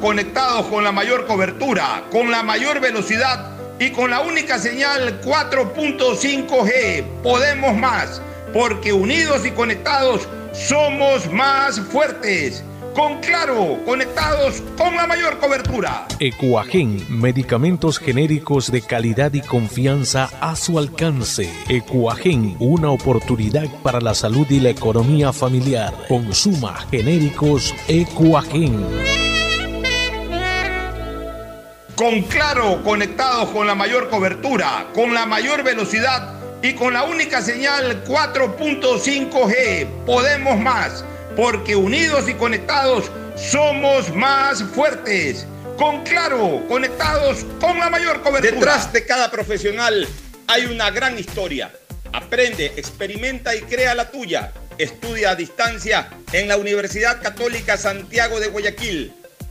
Conectados con la mayor cobertura, con la mayor velocidad y con la única señal 4.5G. Podemos más, porque unidos y conectados somos más fuertes. Con Claro, conectados con la mayor cobertura. Ecuagen, medicamentos genéricos de calidad y confianza a su alcance. Ecuagen, una oportunidad para la salud y la economía familiar. Consuma genéricos Ecuagen. Con Claro, conectados con la mayor cobertura, con la mayor velocidad y con la única señal 4.5G. Podemos más, porque unidos y conectados somos más fuertes. Con Claro, conectados con la mayor cobertura. Detrás de cada profesional hay una gran historia. Aprende, experimenta y crea la tuya. Estudia a distancia en la Universidad Católica Santiago de Guayaquil.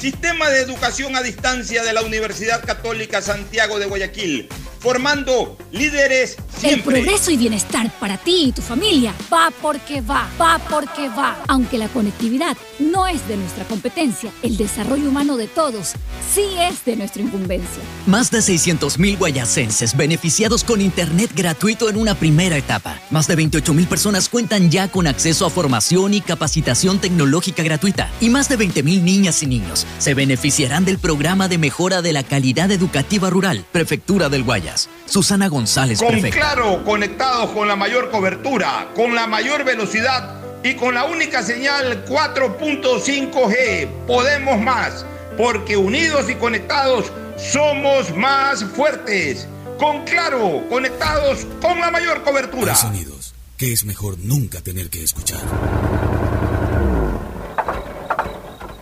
Sistema de educación a distancia de la Universidad Católica Santiago de Guayaquil, formando líderes El siempre. progreso y bienestar para ti y tu familia va porque va, va porque va. Aunque la conectividad no es de nuestra competencia, el desarrollo humano de todos sí es de nuestra incumbencia. Más de 600.000 guayacenses beneficiados con Internet gratuito en una primera etapa. Más de 28.000 personas cuentan ya con acceso a formación y capacitación tecnológica gratuita. Y más de 20.000 niñas y niños se beneficiarán del programa de mejora de la calidad educativa rural, Prefectura del Guayas. Susana González, Con prefecta. Claro, conectados con la mayor cobertura, con la mayor velocidad y con la única señal 4.5G. Podemos más, porque unidos y conectados somos más fuertes. Con Claro, conectados con la mayor cobertura. Hay sonidos que es mejor nunca tener que escuchar.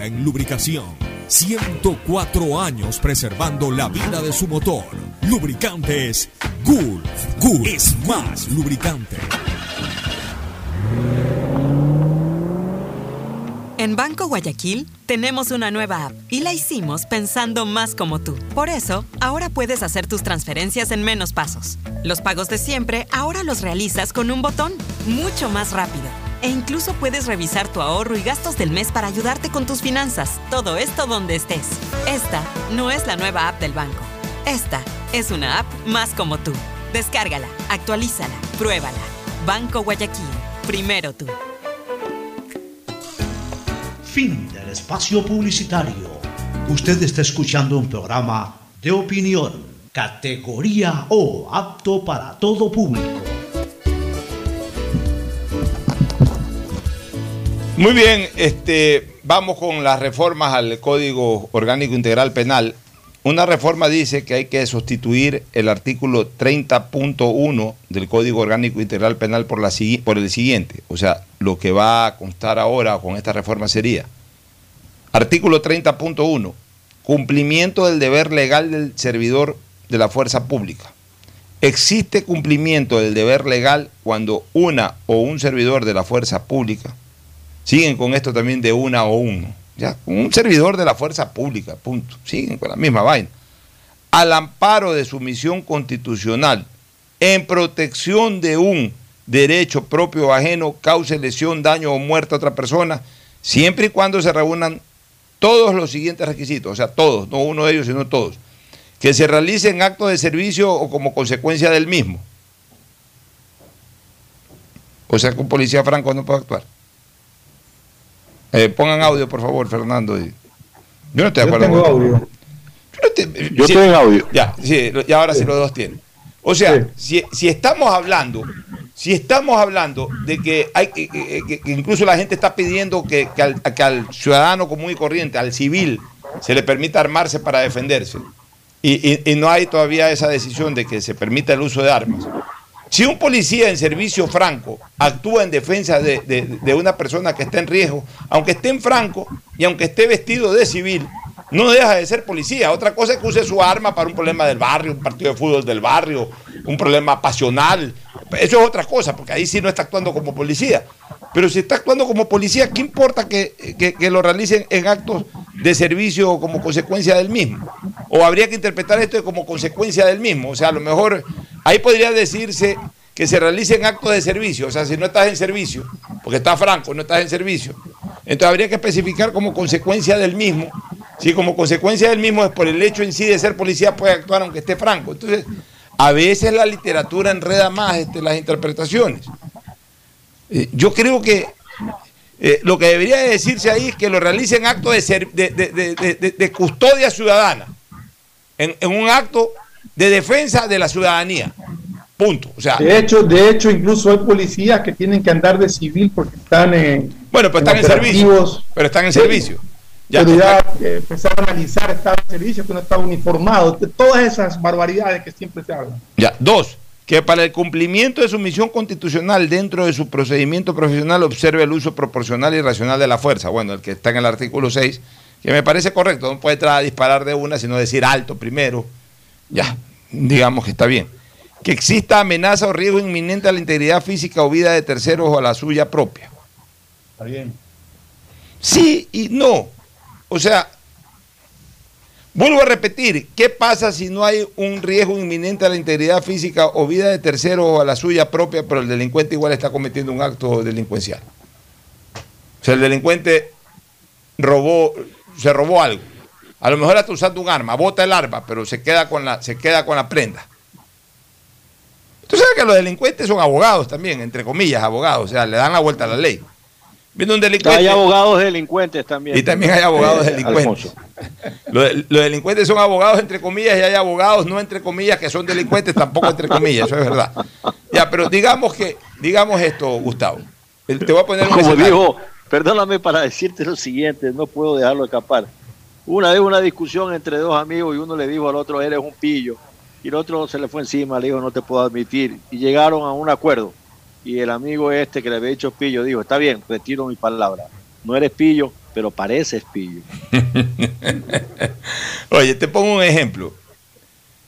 en lubricación. 104 años preservando la vida de su motor. Lubricantes Gulf. Gulf es más lubricante. En Banco Guayaquil tenemos una nueva app y la hicimos pensando más como tú. Por eso, ahora puedes hacer tus transferencias en menos pasos. Los pagos de siempre ahora los realizas con un botón, mucho más rápido. E incluso puedes revisar tu ahorro y gastos del mes para ayudarte con tus finanzas. Todo esto donde estés. Esta no es la nueva app del banco. Esta es una app más como tú. Descárgala, actualízala, pruébala. Banco Guayaquil. Primero tú. Fin del espacio publicitario. Usted está escuchando un programa de opinión, categoría O, apto para todo público. Muy bien, este, vamos con las reformas al Código Orgánico Integral Penal. Una reforma dice que hay que sustituir el artículo 30.1 del Código Orgánico Integral Penal por, la, por el siguiente. O sea, lo que va a constar ahora con esta reforma sería, artículo 30.1, cumplimiento del deber legal del servidor de la fuerza pública. Existe cumplimiento del deber legal cuando una o un servidor de la fuerza pública Siguen con esto también de una o uno. Ya, un servidor de la fuerza pública, punto. Siguen con la misma vaina. Al amparo de su misión constitucional, en protección de un derecho propio o ajeno, cause lesión, daño o muerte a otra persona, siempre y cuando se reúnan todos los siguientes requisitos, o sea, todos, no uno de ellos, sino todos, que se realicen actos de servicio o como consecuencia del mismo. O sea, que un policía franco no puede actuar. Eh, pongan audio, por favor, Fernando. Yo no estoy de Yo acuerdo. tengo con- audio. Yo, no estoy- Yo sí, estoy en audio. Ya, sí, y ahora sí los dos tienen. O sea, si, si estamos hablando, si estamos hablando de que hay que, que- que incluso la gente está pidiendo que, que al, que al ciudadano común y corriente, al civil, se le permita armarse para defenderse, y, y- y no hay todavía esa decisión de que se permita el uso de armas. Si un policía en servicio franco actúa en defensa de, una persona que está en riesgo, aunque esté en franco y aunque esté vestido de civil, no deja de ser policía. Otra cosa es que use su arma para un problema del barrio, un partido de fútbol del barrio, un problema pasional. Eso es otra cosa, porque ahí sí no está actuando como policía. Pero si está actuando como policía, ¿qué importa que, que- lo realicen en actos de servicio o como consecuencia del mismo? O habría que interpretar esto como consecuencia del mismo. O sea, a lo mejor ahí podría decirse que se realicen actos de servicio. O sea, si no estás en servicio, porque está franco, no estás en servicio, entonces habría que especificar como consecuencia del mismo. Si como consecuencia del mismo es por el hecho en sí de ser policía, puede actuar aunque esté franco. Entonces, a veces la literatura enreda más este, las interpretaciones. Eh, yo creo que eh, lo que debería de decirse ahí es que lo realicen actos de, ser- de, custodia ciudadana, en, en un acto de defensa de la ciudadanía. Punto. O sea, De hecho, de hecho, incluso hay policías que tienen que andar de civil porque están en. bueno, pues están en servicio. Pero están en servicio. Ya, pero ya eh, empezar a analizar estaba en servicio, que no estaba uniformado. de Todas esas barbaridades que siempre se hablan. Ya, dos, que para el cumplimiento de su misión constitucional dentro de su procedimiento profesional observe el uso proporcional y racional de la fuerza. Bueno, el que está en el artículo 6, que me parece correcto, no puede entrar a disparar de una, sino decir alto primero. Ya, digamos que está bien. Que exista amenaza o riesgo inminente a la integridad física o vida de terceros o a la suya propia. Está bien. Sí y no. O sea, vuelvo a repetir, ¿qué pasa si no hay un riesgo inminente a la integridad física o vida de tercero o a la suya propia, pero el delincuente igual está cometiendo un acto delincuencial? O sea, el delincuente robó, se robó algo. A lo mejor está usando un arma, bota el arma, pero se queda con la, se queda con la prenda. Tú sabes que los delincuentes son abogados también, entre comillas, abogados, o sea, le dan la vuelta a la ley. Viene un delincuente. Hay abogados delincuentes también. Y también hay abogados Eh, delincuentes. Los, los delincuentes son abogados entre comillas y hay abogados no entre comillas que son delincuentes tampoco entre comillas, eso es verdad. Ya, pero digamos que, digamos esto, Gustavo. Te voy a poner un Como escenario. dijo, perdóname para decirte lo siguiente, no puedo dejarlo escapar. Una vez una discusión entre dos amigos y uno le dijo al otro, eres un pillo. Y el otro se le fue encima, le dijo, no te puedo admitir. Y llegaron a un acuerdo. Y el amigo este que le había dicho pillo dijo, está bien, retiro mi palabra. No eres pillo, pero pareces pillo. Oye, te pongo un ejemplo.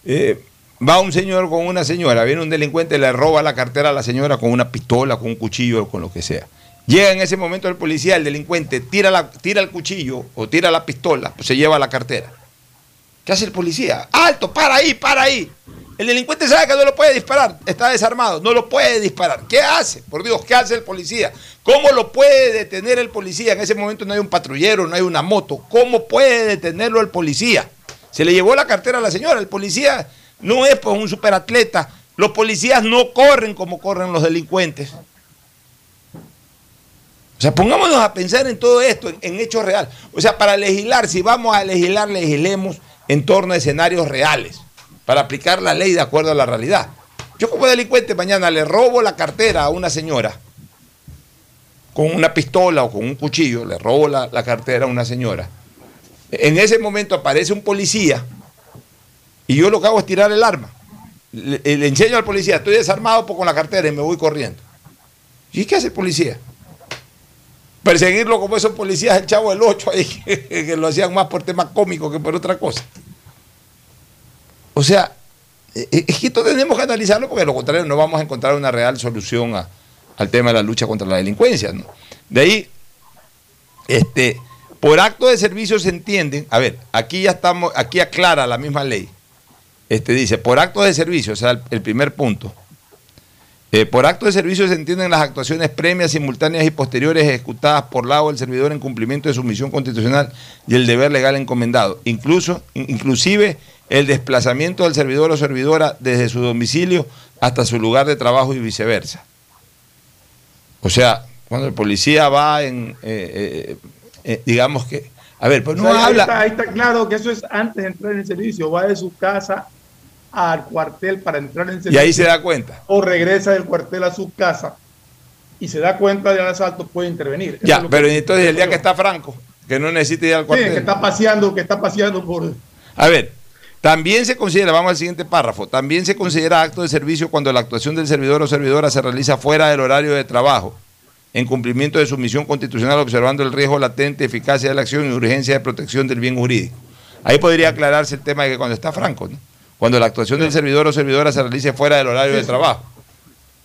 Eh, va un señor con una señora, viene un delincuente, le roba la cartera a la señora con una pistola, con un cuchillo, con lo que sea. Llega en ese momento el policía, el delincuente, tira, la, tira el cuchillo o tira la pistola, pues se lleva la cartera. ¿Qué hace el policía? ¡Alto! ¡Para ahí! ¡Para ahí! El delincuente sabe que no lo puede disparar, está desarmado, no lo puede disparar. ¿Qué hace? Por Dios, ¿qué hace el policía? ¿Cómo lo puede detener el policía? En ese momento no hay un patrullero, no hay una moto. ¿Cómo puede detenerlo el policía? Se le llevó la cartera a la señora. El policía no es pues un superatleta. Los policías no corren como corren los delincuentes. O sea, pongámonos a pensar en todo esto, en, en hechos reales. O sea, para legislar, si vamos a legislar, legislemos en torno a escenarios reales, para aplicar la ley de acuerdo a la realidad. Yo como delincuente mañana le robo la cartera a una señora con una pistola o con un cuchillo, le robo la, la cartera a una señora. En ese momento aparece un policía y yo lo que hago es tirar el arma. Le, le enseño al policía, estoy desarmado con la cartera y me voy corriendo. ¿Y qué hace el policía? Perseguirlo como esos policías, el chavo del 8 ahí, que, que lo hacían más por temas cómicos que por otra cosa. O sea, eh, es que esto tenemos que analizarlo porque de lo contrario no vamos a encontrar una real solución al tema de la lucha contra la delincuencia. De ahí, este, por acto de servicio se entienden, a ver, aquí ya estamos, aquí aclara la misma ley. Este dice, por acto de servicio, o sea, el, primer punto. eh, por acto de servicio se entienden las actuaciones premias, simultáneas y posteriores ejecutadas por lado del servidor en cumplimiento de su misión constitucional y el deber legal encomendado, incluso, in- inclusive el desplazamiento del servidor o servidora desde su domicilio hasta su lugar de trabajo y viceversa. O sea, cuando el policía va en, eh, eh, eh, digamos que, a ver, pues no O sea, ahí habla, está- ahí está claro que eso es antes de entrar en el servicio. Va de su casa al cuartel para entrar en Y ahí se da cuenta. O regresa del cuartel a su casa y se da cuenta del asalto, puede intervenir. Eso Ya, pero que- entonces el día que está Franco, que no necesita ir al Sí, cuartel. que está paseando, que está paseando por... A ver, también se considera, vamos al siguiente párrafo, también se considera acto de servicio cuando la actuación del servidor o servidora se realiza fuera del horario de trabajo, en cumplimiento de su misión constitucional, observando el riesgo latente, eficacia de la acción y urgencia de protección del bien jurídico. Ahí podría aclararse el tema de que cuando está Franco, ¿no? cuando la actuación del servidor o servidora se realice fuera del horario de trabajo.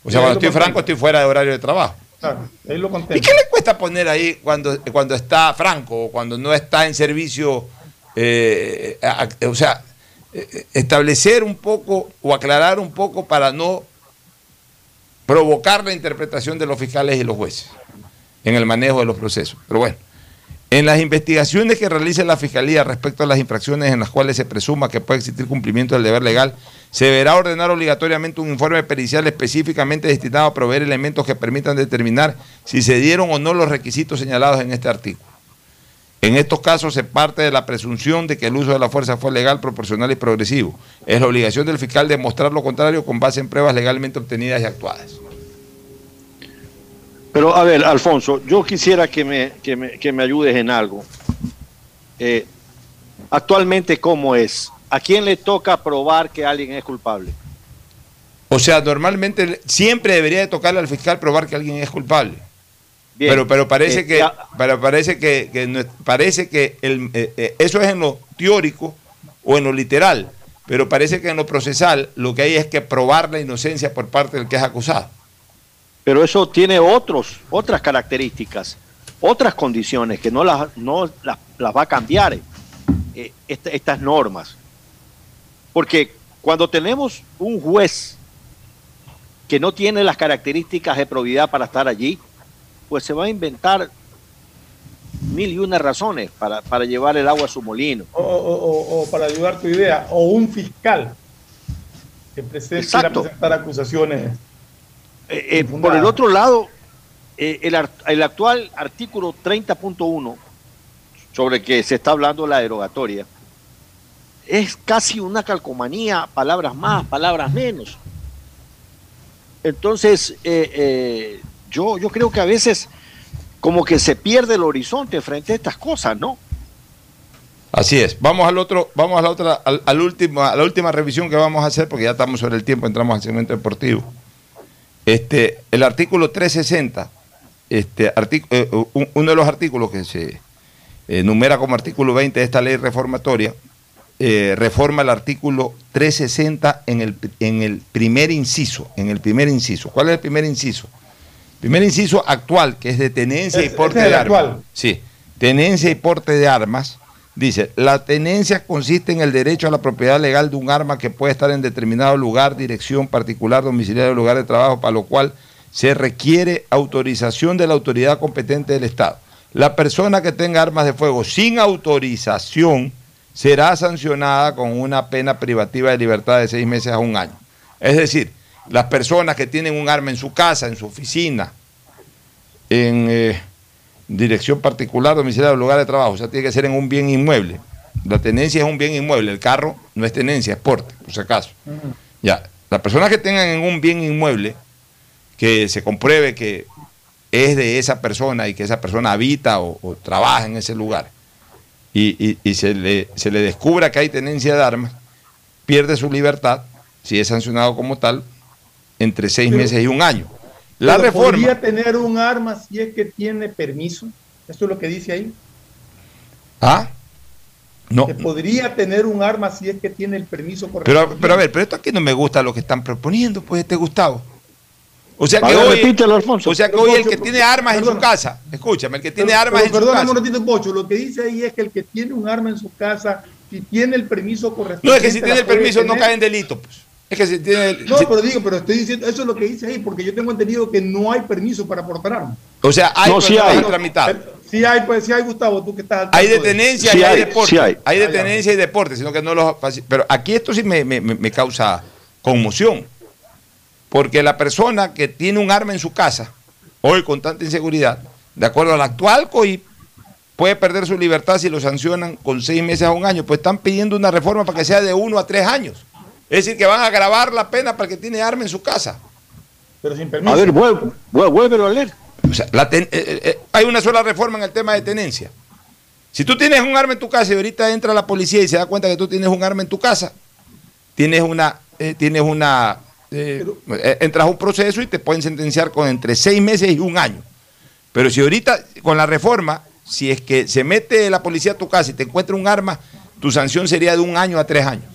O sea, cuando estoy Franco, estoy fuera de horario de trabajo. Claro, ahí lo ¿Y qué le cuesta poner ahí cuando, cuando está Franco o cuando no está en servicio? eh, a- a- o sea, establecer un poco o aclarar un poco para no provocar la interpretación de los fiscales y los jueces en el manejo de los procesos. Pero bueno, en las investigaciones que realice la Fiscalía respecto a las infracciones en las cuales se presuma que puede existir cumplimiento del deber legal, se deberá ordenar obligatoriamente un informe pericial específicamente destinado a proveer elementos que permitan determinar si se dieron o no los requisitos señalados en este artículo. En estos casos se parte de la presunción de que el uso de la fuerza fue legal, proporcional y progresivo. Es la obligación del fiscal demostrar lo contrario con base en pruebas legalmente obtenidas y actuadas. Pero a ver, Alfonso, yo quisiera que me, que me, que me ayudes en algo. Eh, actualmente, ¿cómo es? ¿A quién le toca probar que alguien es culpable? O sea, normalmente siempre debería de tocarle al fiscal probar que alguien es culpable. Bien. Pero, pero parece Eh, que, parece que, que parece que el, eh, eh, eso es en lo teórico o en lo literal. Pero parece que en lo procesal lo que hay es que probar la inocencia por parte del que es acusado. Pero eso tiene otros, otras características, otras condiciones que no las, no las, las va a cambiar eh, esta- estas normas. Porque cuando tenemos un juez que no tiene las características de probidad para estar allí, pues se va a inventar mil y una razones para, para llevar el agua a su molino. O, o- para ayudar tu idea, o un fiscal que presente presentar acusaciones. Eh, eh, por el otro lado, eh, el, el actual artículo 30.1, sobre el que se está hablando la derogatoria, es casi una calcomanía, palabras más, palabras menos. Entonces, yo, yo creo que a veces como que se pierde el horizonte frente a estas cosas, ¿no? Así es. Vamos al otro, vamos a la otra, al, al último, a la última revisión que vamos a hacer, porque ya estamos sobre el tiempo, entramos al segmento deportivo. Este, el artículo 360, este, artic- eh, un- uno de los artículos que se eh, numera como artículo 20 de esta ley reformatoria, eh, reforma el artículo 360 en el, en el primer inciso, en el primer inciso. ¿Cuál es el primer inciso? Primer inciso actual, que es de tenencia y porte ese es de armas. actual. Sí, tenencia y porte de armas. Dice, la tenencia consiste en el derecho a la propiedad legal de un arma que puede estar en determinado lugar, dirección particular, domiciliario, lugar de trabajo, para lo cual se requiere autorización de la autoridad competente del Estado. La persona que tenga armas de fuego sin autorización será sancionada con una pena privativa de libertad de seis meses a un año. Es decir, las personas que tienen un arma en su casa, en su oficina, en eh, dirección particular, domiciliario, lugar de trabajo, o sea, tiene que ser en un bien inmueble. La tenencia es un bien inmueble, el carro no es tenencia, es porte, por si acaso. Ya, las personas que tengan en un bien inmueble, que se compruebe que es de esa persona y que esa persona habita o, o trabaja en ese lugar, y, y- y se, le, se le descubra que hay tenencia de armas, pierde su libertad, si es sancionado como tal, entre seis Pero- meses y un año. La Pero reforma... ¿Podría tener un arma si es que tiene permiso? ¿Esto es lo que dice ahí? ¿Ah? No. Que podría tener un arma si es que tiene el permiso Pero, correspondiente. pero a ver, pero esto aquí no me gusta lo que están proponiendo, pues este Gustavo. O sea que ver, hoy, repítelo, Alfonso. o sea que Pero, hoy el que tiene armas en su casa, escúchame, el que tiene Pero- armas pero en su perdóname casa. un ratito, Pocho, lo que dice ahí es que el que tiene un arma en su casa, si tiene el permiso correspondiente. No es que si tiene el permiso no tener. cae en delito, pues. Es que si tiene el- No, pero digo, pero estoy diciendo, eso es lo que dice ahí, porque yo tengo entendido que no hay permiso para portar armas. o sea, hay No, sí hay. tramitado. Sí hay, pues sí hay, Gustavo, tú que estás al Hay de tanto de- tenencia y hay, deporte. Hay, de tenencia y deporte, sino que no los Pero aquí esto sí me, me- me- me causa conmoción. Porque la persona que tiene un arma en su casa, hoy con tanta inseguridad, de acuerdo al actual COI, puede perder su libertad si lo sancionan con seis meses a un año. Pues están pidiendo una reforma para que sea de uno a tres años. Es decir, que van a agravar la pena para el que tiene arma en su casa. Pero sin permiso. A ver, vuelvo, vuélvelo a leer. O sea, la ten- eh, eh, eh, hay una sola reforma en el tema de tenencia. Si tú tienes un arma en tu casa y ahorita entra la policía y se da cuenta que tú tienes un arma en tu casa, tienes una, eh, tienes una, eh, eh, entras a un proceso y te pueden sentenciar con entre seis meses y un año. Pero si ahorita con la reforma, si es que se mete la policía a tu casa y te encuentra un arma, tu sanción sería de un año a tres años.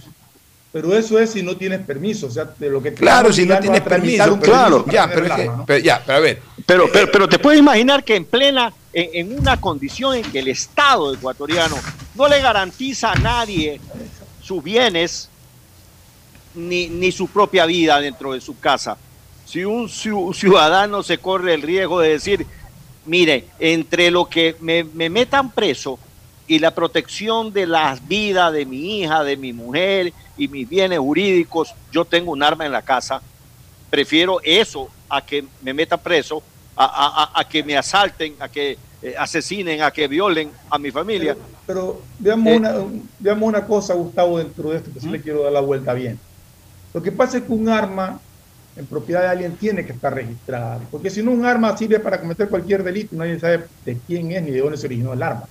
Pero eso es si no tienes permiso. O sea, de lo que te Claro, si no tienes permiso, para ya, pero el es que- arma, ¿no? pero ya, pero a ver. Pero, pero, pero te puedes imaginar que en plena, en, en una condición en que el Estado ecuatoriano no le garantiza a nadie sus bienes ni, ni su propia vida dentro de su casa. Si un ciu- ciudadano se corre el riesgo de decir, mire, entre lo que me, me metan preso y la protección de las vidas de mi hija, de mi mujer y mis bienes jurídicos, yo tengo un arma en la casa, prefiero eso a que me meta preso, a, a- a- a que me asalten, a que eh, asesinen, a que violen a mi familia. Pero veamos, Eh. una, veamos una cosa, Gustavo, dentro de esto, que sí le quiero dar la vuelta bien. Lo que pasa es que un arma en propiedad de alguien tiene que estar registrada, porque si no un arma sirve para cometer cualquier delito, nadie sabe de quién es ni de dónde se originó el arma.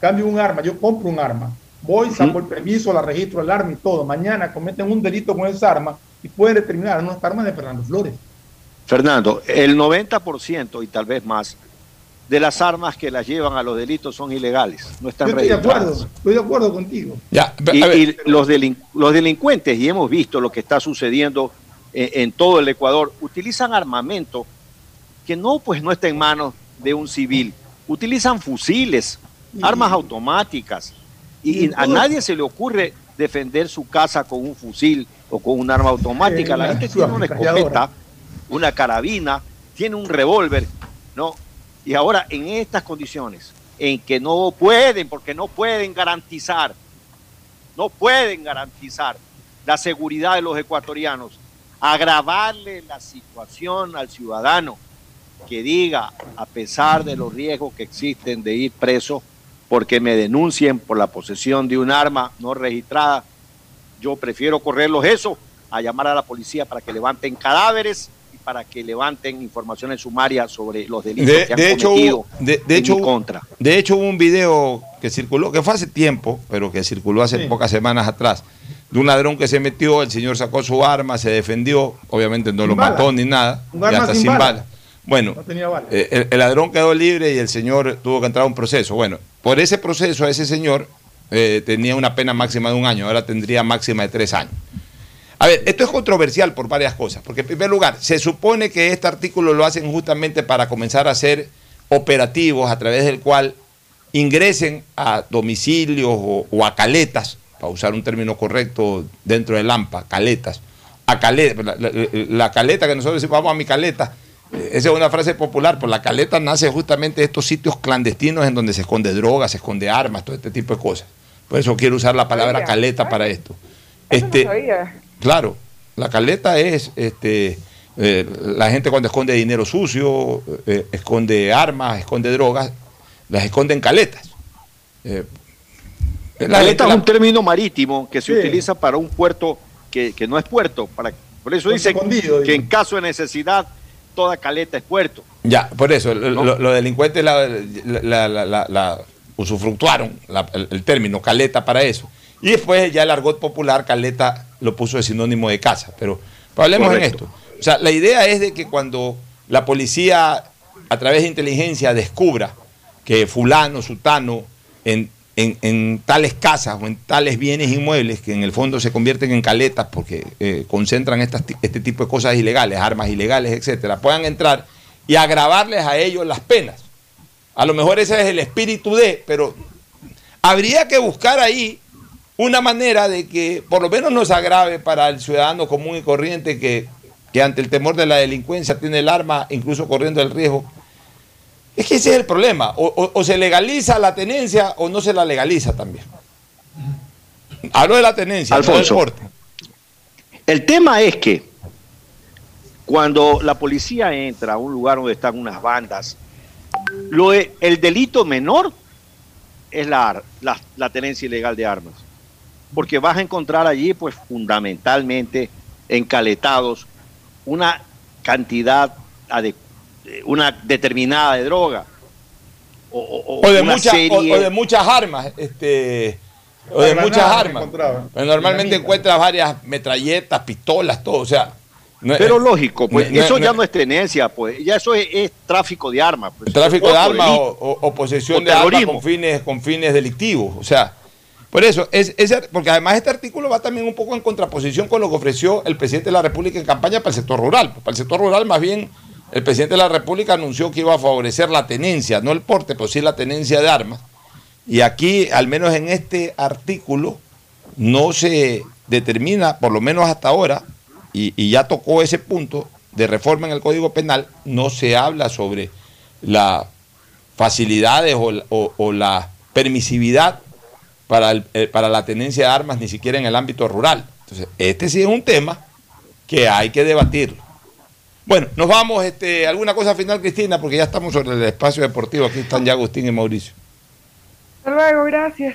Cambio un arma, yo compro un arma, voy, saco el permiso, la registro el arma y todo. Mañana cometen un delito con esa arma y pueden determinar, no, esta arma es de Fernando Flores. Fernando, el 90% y tal vez más de las armas que las llevan a los delitos son ilegales, no están Yo estoy de registradas. acuerdo, estoy de acuerdo contigo. Ya, y, y los, delin- los delincuentes, y hemos visto lo que está sucediendo en, en todo el Ecuador, utilizan armamento que no, pues, no está en manos de un civil. Utilizan fusiles, armas automáticas, y, a nadie se le ocurre defender su casa con un fusil o con un arma automática. La gente tiene una escopeta, una carabina, tiene un revólver, ¿no? Y ahora en estas condiciones, en que no pueden, porque no pueden garantizar, no pueden garantizar la seguridad de los ecuatorianos, agravarle la situación al ciudadano que diga, a pesar de los riesgos que existen de ir preso, porque me denuncien por la posesión de un arma no registrada, yo prefiero correrlos eso a llamar a la policía para que levanten cadáveres y para que levanten informaciones sumarias sobre los delitos De, que han de hecho, cometido de, de en hecho, mi contra. de hecho, hubo un video que circuló, que fue hace tiempo, pero que circuló hace pocas semanas atrás, de un ladrón que se metió, el señor sacó su arma, se defendió, obviamente no Sin lo bala. mató ni nada, Un y arma hasta sin sin bala. bala. Bueno, No eh, el, el ladrón quedó libre y el señor tuvo que entrar a un proceso. Bueno, por ese proceso ese señor eh, tenía una pena máxima de un año, ahora tendría máxima de tres años. A ver, esto es controversial por varias cosas, porque en primer lugar, se supone que este artículo lo hacen justamente para comenzar a hacer operativos a través del cual ingresen a domicilios o, o a caletas, para usar un término correcto dentro del AMPA, caletas, a caleta, la, la- la caleta que nosotros decimos, vamos a mi caleta, esa es una frase popular, pues la caleta nace justamente de estos sitios clandestinos en donde se esconde droga, se esconde armas, todo este tipo de cosas. Por eso quiero usar la palabra caleta para esto. Eso Este, no sabía. Claro, la caleta es este, eh, la gente cuando esconde dinero sucio, eh, esconde armas, esconde drogas, las esconde en caletas. Eh, la Caleta es un término marítimo que se Sí. utiliza para un puerto que, que no es puerto. Para, por eso dice que en caso de necesidad toda caleta es puerto. Ya, por eso, lo- lo- los delincuentes la, la- la- la- la usufructuaron el, el término caleta para eso. Y después ya el argot popular, caleta, lo puso de sinónimo de casa. Pero, pero hablemos en Correcto. esto. O sea, la idea es de que cuando la policía, a través de inteligencia, descubra que fulano, sutano, en, en- tales casas o en tales bienes inmuebles, que en el fondo se convierten en caletas porque eh, concentran estas este tipo de cosas ilegales, armas ilegales, etcétera, puedan entrar y agravarles a ellos las penas. A lo mejor ese es el espíritu de, pero habría que buscar ahí una manera de que por lo menos nos agrave para el ciudadano común y corriente que, que ante el temor de la delincuencia tiene el arma, incluso corriendo el riesgo. Es que ese es el problema. O, o- o se legaliza la tenencia o no se la legaliza también. Hablo de la tenencia, no del Alfonso. porte. El tema es que cuando la policía entra a un lugar donde están unas bandas, lo de- el delito menor es la, la, la tenencia ilegal de armas. porque vas a encontrar allí, pues fundamentalmente encaletados, una cantidad, ade- una determinada de droga. O, o- O de, una o- serie- o de muchas armas. Este, o de muchas armas. Pero normalmente encuentras varias metralletas, pistolas, todo. O sea, no es- Pero lógico, pues no- eso no- ya no es tenencia, pues ya eso es, es tráfico de armas. Pues. tráfico de armas o, o- o posesión O de armas con fines, con fines delictivos. O sea, por eso, es, ese- porque además este artículo va también un poco en contraposición con lo que ofreció el presidente de la República en campaña para el sector rural. Para el sector rural, más bien, el presidente de la República anunció que iba a favorecer la tenencia, no el porte, pero sí la tenencia de armas. Y aquí, al menos en este artículo, no se determina, por lo menos hasta ahora, y, ya tocó ese punto de reforma en el Código Penal, no se habla sobre las facilidades o, la- o- o la permisividad para, el- eh, para la tenencia de armas, ni siquiera en el ámbito rural. Entonces, este sí es un tema que hay que debatirlo. Bueno, nos vamos, este, alguna cosa final, Cristina, porque ya estamos sobre el espacio deportivo. Aquí están ya Agustín y Mauricio. Hasta luego, gracias.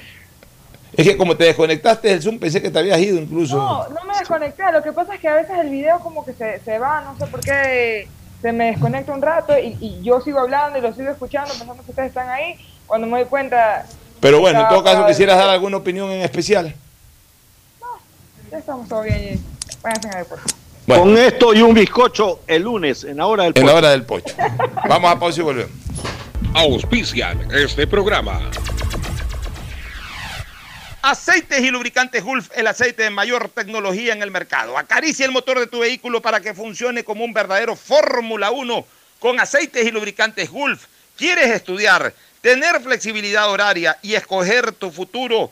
Es que como te desconectaste del Zoom, pensé que te habías ido incluso. No, no me desconecté. Lo que pasa es que a veces el video como que se, se va, no sé por qué se me desconecta un rato y, y yo sigo hablando y lo sigo escuchando pensando que ustedes están ahí. Cuando me doy cuenta, Pero bueno, en todo caso, quisieras dar alguna opinión en especial. ya estamos todo bien. Váyanse a deporte. Con esto y un bizcocho el lunes en la hora del En la pocho. hora del pocho. Vamos a pausa y volvemos. Auspician este programa. Aceites y lubricantes Gulf, el aceite de mayor tecnología en el mercado. Acaricia el motor de tu vehículo para que funcione como un verdadero Fórmula 1 con aceites y lubricantes Gulf. ¿Quieres estudiar, tener flexibilidad horaria y escoger tu futuro?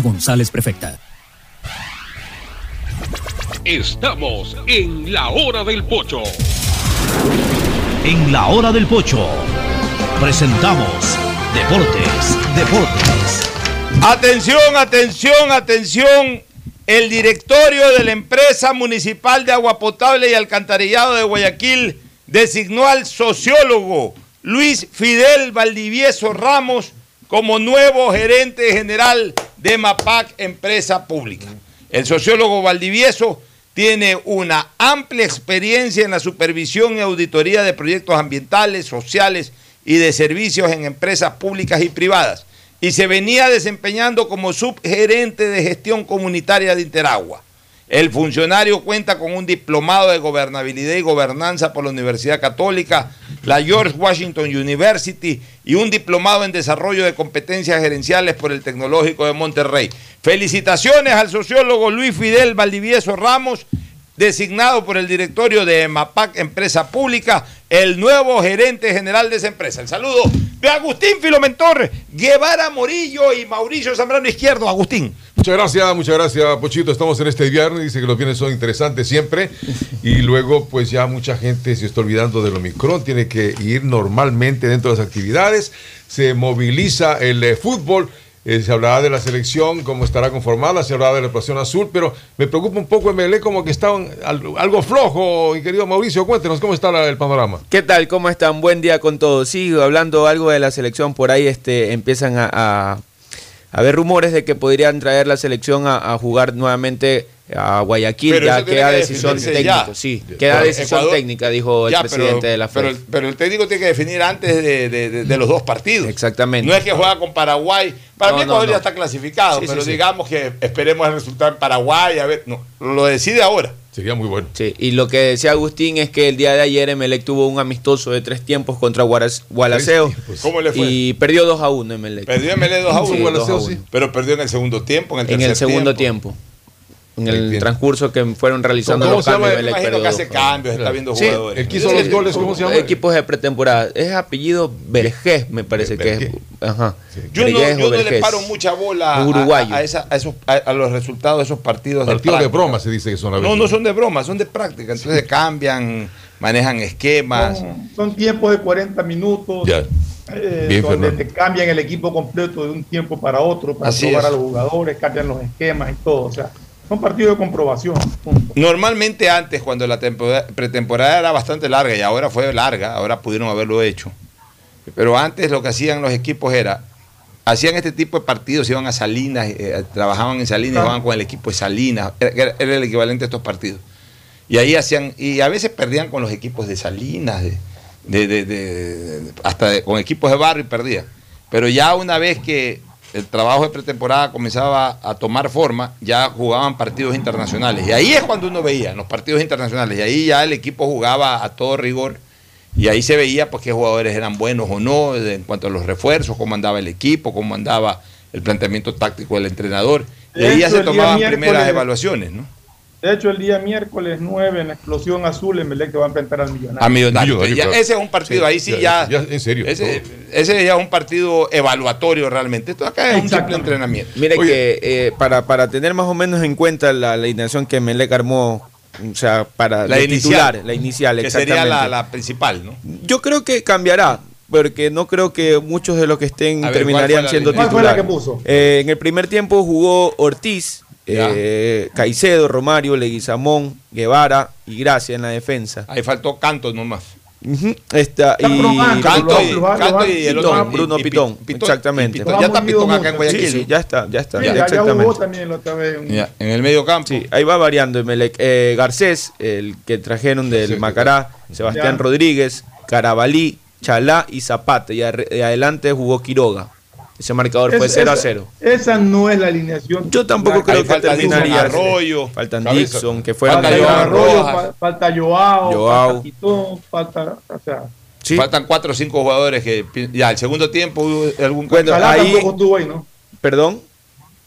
González, prefecta. Estamos en la hora del pocho. En la hora del pocho presentamos Deportes, Deportes. Atención, atención, atención. El directorio de la empresa municipal de agua potable y alcantarillado de Guayaquil designó al sociólogo Luis Fidel Valdivieso Ramos como nuevo gerente general de MAPAC Empresa Pública. El sociólogo Valdivieso tiene una amplia experiencia en la supervisión y auditoría de proyectos ambientales, sociales y de servicios en empresas públicas y privadas y se venía desempeñando como subgerente de gestión comunitaria de Interagua. El funcionario cuenta con un diplomado de gobernabilidad y gobernanza por la Universidad Católica, la George Washington University y un diplomado en desarrollo de competencias gerenciales por el Tecnológico de Monterrey. Felicitaciones al sociólogo Luis Fidel Valdivieso Ramos, designado por el directorio de MAPAC Empresa Pública, el nuevo gerente general de esa empresa. El saludo de Agustín Filomentor, Guevara Morillo y Mauricio Zambrano Izquierdo. Agustín. Muchas gracias, muchas gracias, Pochito. Estamos en este viernes, dice que los viernes son interesantes siempre. Y luego, pues ya mucha gente se está olvidando del Omicron, tiene que ir normalmente dentro de las actividades. Se moviliza el eh, fútbol. eh, se hablará de la selección, cómo estará conformada, se hablará de la explosión azul, pero me preocupa un poco MLE como que al- algo flojo. Y querido Mauricio, cuéntenos cómo está el panorama. ¿Qué tal? ¿Cómo están? Buen día con todos. Sí, hablando algo de la selección, por ahí este, empiezan a haber rumores de que podrían traer la selección a, a jugar nuevamente a Guayaquil. Pero ya queda que decisión técnica. ya. Sí, queda Pero decisión Ecuador- técnica, dijo el Ya, presidente pero- de la FED. Pero, pero el técnico tiene que definir antes de, de- de- de los dos partidos. Exactamente. No es que juega con Paraguay. Para No, mí Ecuador no. ya está clasificado, Sí, pero sí. digamos que esperemos el resultado en Paraguay. A ver, no, lo decide ahora. Sería muy bueno. Sí, y lo que decía Agustín es que el día de ayer Emelec tuvo un amistoso de tres tiempos contra Gualaceo. ¿Cómo le fue? Y perdió 2 a 1 Emelec. Perdió ML 2 a 1. Sí, 2 a 1. Pero perdió en el segundo tiempo, en el En tercer el segundo tiempo. tiempo. En el transcurso que fueron realizando ¿Cómo los se llama? cambios. Perdió que hace 2 a 1. cambios, está viendo Sí, jugadores. los goles, ¿cómo se llama? Equipos de pretemporada. Es apellido Vergés, me parece que es. Ajá. Yo no, yo no le paro mucha bola a, a- a esa- a esos, a, a los resultados de esos partidos. Partidos de práctica. broma se dice que son No, no son de broma, son de práctica. Entonces cambian, manejan esquemas. Son, son tiempos de 40 minutos. Ya. eh, Bien, donde Fernando. te cambian el equipo completo de un tiempo para otro para Así probar es. a los jugadores, cambian los esquemas y todo. O sea, son partidos de comprobación. Normalmente antes, cuando la temporada- pretemporada era bastante larga y ahora fue larga, ahora pudieron haberlo hecho. Pero antes lo que hacían los equipos era, hacían este tipo de partidos, iban a Salinas, eh, trabajaban en Salinas, Ah. jugaban con el equipo de Salinas, era, era- el equivalente a estos partidos. Y ahí hacían, y a veces perdían con los equipos de Salinas, de, hasta con equipos de barrio y perdían. Pero ya una vez que el trabajo de pretemporada comenzaba a tomar forma, ya jugaban partidos internacionales. Y ahí es cuando uno veía los partidos internacionales. Y ahí ya el equipo jugaba a todo rigor. Y ahí se veía pues qué jugadores eran buenos o no, en cuanto a los refuerzos, cómo andaba el equipo, cómo andaba el planteamiento táctico del entrenador. Y ahí ya se tomaban primeras evaluaciones, ¿no? De hecho, el día miércoles 9 en la explosión azul, el Melec va a enfrentar al Millonario. A Millonarios. Ya, ese es un partido, ahí sí ya. en serio. Ese, ese ya es un partido evaluatorio realmente. Esto acá es un simple entrenamiento. Mire que eh, para, para tener más o menos en cuenta la, la alineación que Melec armó, o sea, para La inicial. titular, la inicial, Que sería la, la principal, ¿no? Yo creo que cambiará, porque no creo que muchos de los que estén ver, terminarían ¿cuál fue la siendo línea? ¿Cuál fue la titulares. que puso? Eh, en el primer tiempo jugó Ortiz, eh, Caicedo, Romario, Leguizamón, Guevara y Gracia en la defensa. Ahí faltó Canto nomás. Y probando, Canto Canto y- Canto y el otro, Pitón, Bruno y- Pitón, Pitón, exactamente. Pitón. Ya está Pitón acá en Guayaquil. Sí, sí, ya está, ya está, ya- ya exactamente. jugó también la otra vez. un- Ya, en el medio campo. Sí, ahí va variando Emelec. Eh, Garcés, el que trajeron del Macará, Sebastián Ya. Rodríguez, Carabalí, Chalá y Zapata. Y, arre- y adelante jugó Quiroga. Ese marcador fue Es- 0 a esa- 0. Esa no es la alineación. Yo tampoco creo Ahí que falta terminaría. Arroyo. Faltan Cabeza. Dixon, que fueron Falta Arroyo, fa- falta Joao, Joao. falta Pitón, falta. O sea, Faltan cuatro o cinco jugadores que ya el segundo tiempo hubo algún Bueno, Chalá ahí- tampoco estuvo ahí, ¿no? Perdón.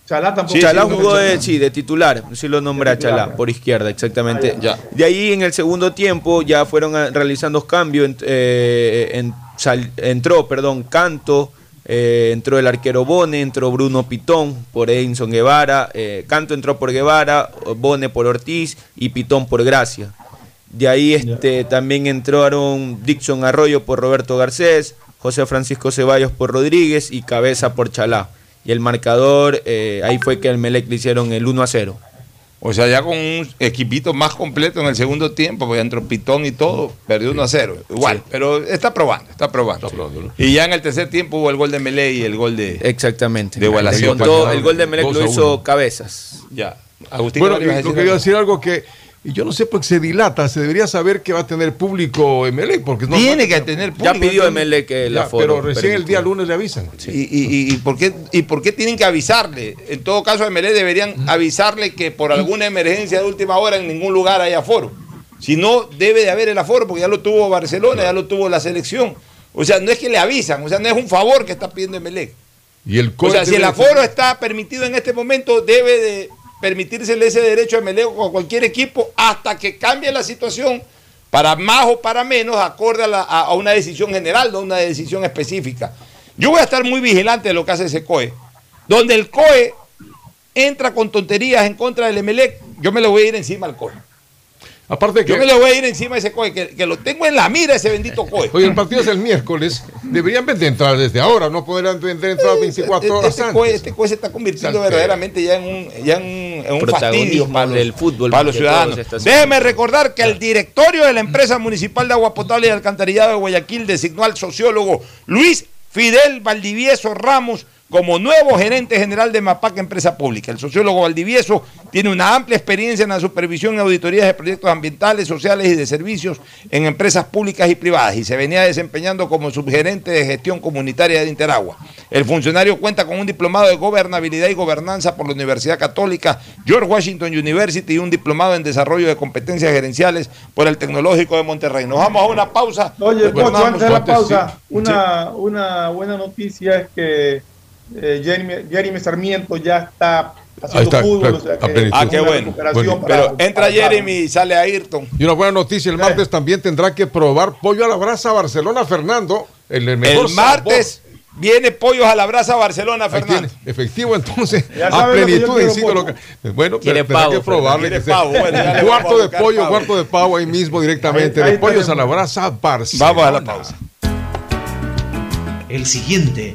Chalá tampoco Chalá estuvo. jugó de, sí, de titular, sí lo nombré a Chalá, por izquierda, exactamente. Ah, ya. De ahí en el segundo tiempo ya fueron realizando cambios, eh, en- sal- entró, perdón, Canto, eh, entró el arquero Bone, entró Bruno Pitón por Edinson Guevara, eh, Canto entró por Guevara, Bone por Ortiz y Pitón por Gracia. De ahí este, también entraron Dixon Arroyo por Roberto Garcés, José Francisco Ceballos por Rodríguez y Cabeza por Chalá. Y el marcador, eh, ahí fue que el Melec le hicieron el 1 a 0. O sea, ya con un equipito más completo en el segundo tiempo, porque entró Pitón y todo, perdió 1 a 0. Igual, pero está probando, está probando. Y ya en el tercer tiempo hubo el gol de Melé y el gol de. Exactamente. De Gualación. Contó- el gol de Dos lo hizo. Cabezas. Ya. Agustín, Bueno, ¿qué ibas a y decir lo que iba a decir algo que y yo no sé por qué se dilata, se debería saber que va a tener público MLE porque no Tiene que tener público. Ya pidió que la Ya, pero recién el día lunes le avisan. ¿Y, y, y- y por qué, ¿Y por qué tienen que avisarle? En todo caso, a MLE deberían avisarle que por alguna emergencia de última hora en ningún lugar haya foro. Si no, debe de haber el aforo, porque ya lo tuvo Barcelona, ya lo tuvo la selección. O sea, no es que le avisan, o sea, no es un favor que está pidiendo Emelec. Y el O sea, si el aforo está permitido en este momento, debe de permitírsele ese derecho a Emelec o a cualquier equipo hasta que cambie la situación para más o para menos, acorde a una decisión general, no a una decisión específica. Yo voy a estar muy vigilante de lo que hace ese COE. Donde el COE entra con tonterías en contra del Emelec, yo me lo voy a ir encima al COE. Aparte que. Yo me lo voy a ir encima a ese COE, que, que lo tengo en la mira ese bendito COE. Oye, el partido es el miércoles. Deberían de entrar desde ahora, no podrán de entrar 24 horas este, antes. COE, este COE se está convirtiendo verdaderamente ya en un, ya en un, en un Protagonismo fastidio para los, del fútbol para los ciudadanos. Déjeme recordar que el directorio de la empresa municipal de agua potable y alcantarillado de Guayaquil designó al sociólogo Luis Fidel Valdivieso Ramos como nuevo gerente general de MAPAC Empresa Pública. El sociólogo Valdivieso tiene una amplia experiencia en la supervisión y auditorías de proyectos ambientales, sociales y de servicios en empresas públicas y privadas y se venía desempeñando como subgerente de gestión comunitaria de Interagua. El funcionario cuenta con un diplomado de gobernabilidad y gobernanza por la Universidad Católica, George Washington University y un diplomado en desarrollo de competencias gerenciales por el Tecnológico de Monterrey. Nos vamos a una pausa. Oye, Pocho, antes de la pausa, una, una buena noticia es que eh, Jeremy, Jeremy Sarmiento ya está haciendo está, fútbol. claro, o sea a que plenitud. Ah, qué bueno. recuperación Bueno, para- Pero entra para- Jeremy y sale Ayrton. Y una buena noticia, el martes también tendrá que probar pollo a la brasa Barcelona Fernando. El, el mejor El martes viene Pollos a la Brasa Barcelona, Fernando. efectivo entonces, Ya a plenitud quiero, insisto, lo Pocho. que- bueno, Quiere tendrá que probarle que sea- bueno, cuarto de pollo, pavo. cuarto de pavo ahí mismo directamente, Ahí- ahí de pollos a la brasa Barcelona. Vamos a la pausa. El siguiente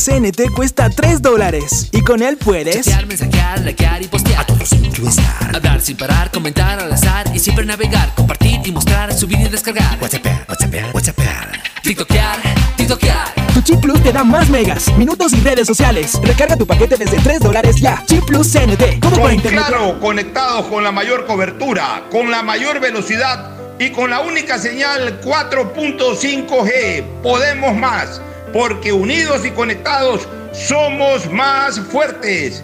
CNT cuesta 3 dólares y con él puedes Chatear, mensajear, likear y postear. A todos estar. Hablar sin parar, comentar al azar y siempre navegar, compartir y mostrar, subir y descargar. WhatsApp, WhatsApp, WhatsApp. TikTokear, TikTokear. Tu chip plus te da más megas, minutos y redes sociales. Recarga tu paquete desde 3 dólares ya. Chip plus CNT. Todo por Con internet. Claro, conectados con la mayor cobertura, con la mayor velocidad y con la única señal 4.5G. Podemos más, porque unidos y conectados somos más fuertes.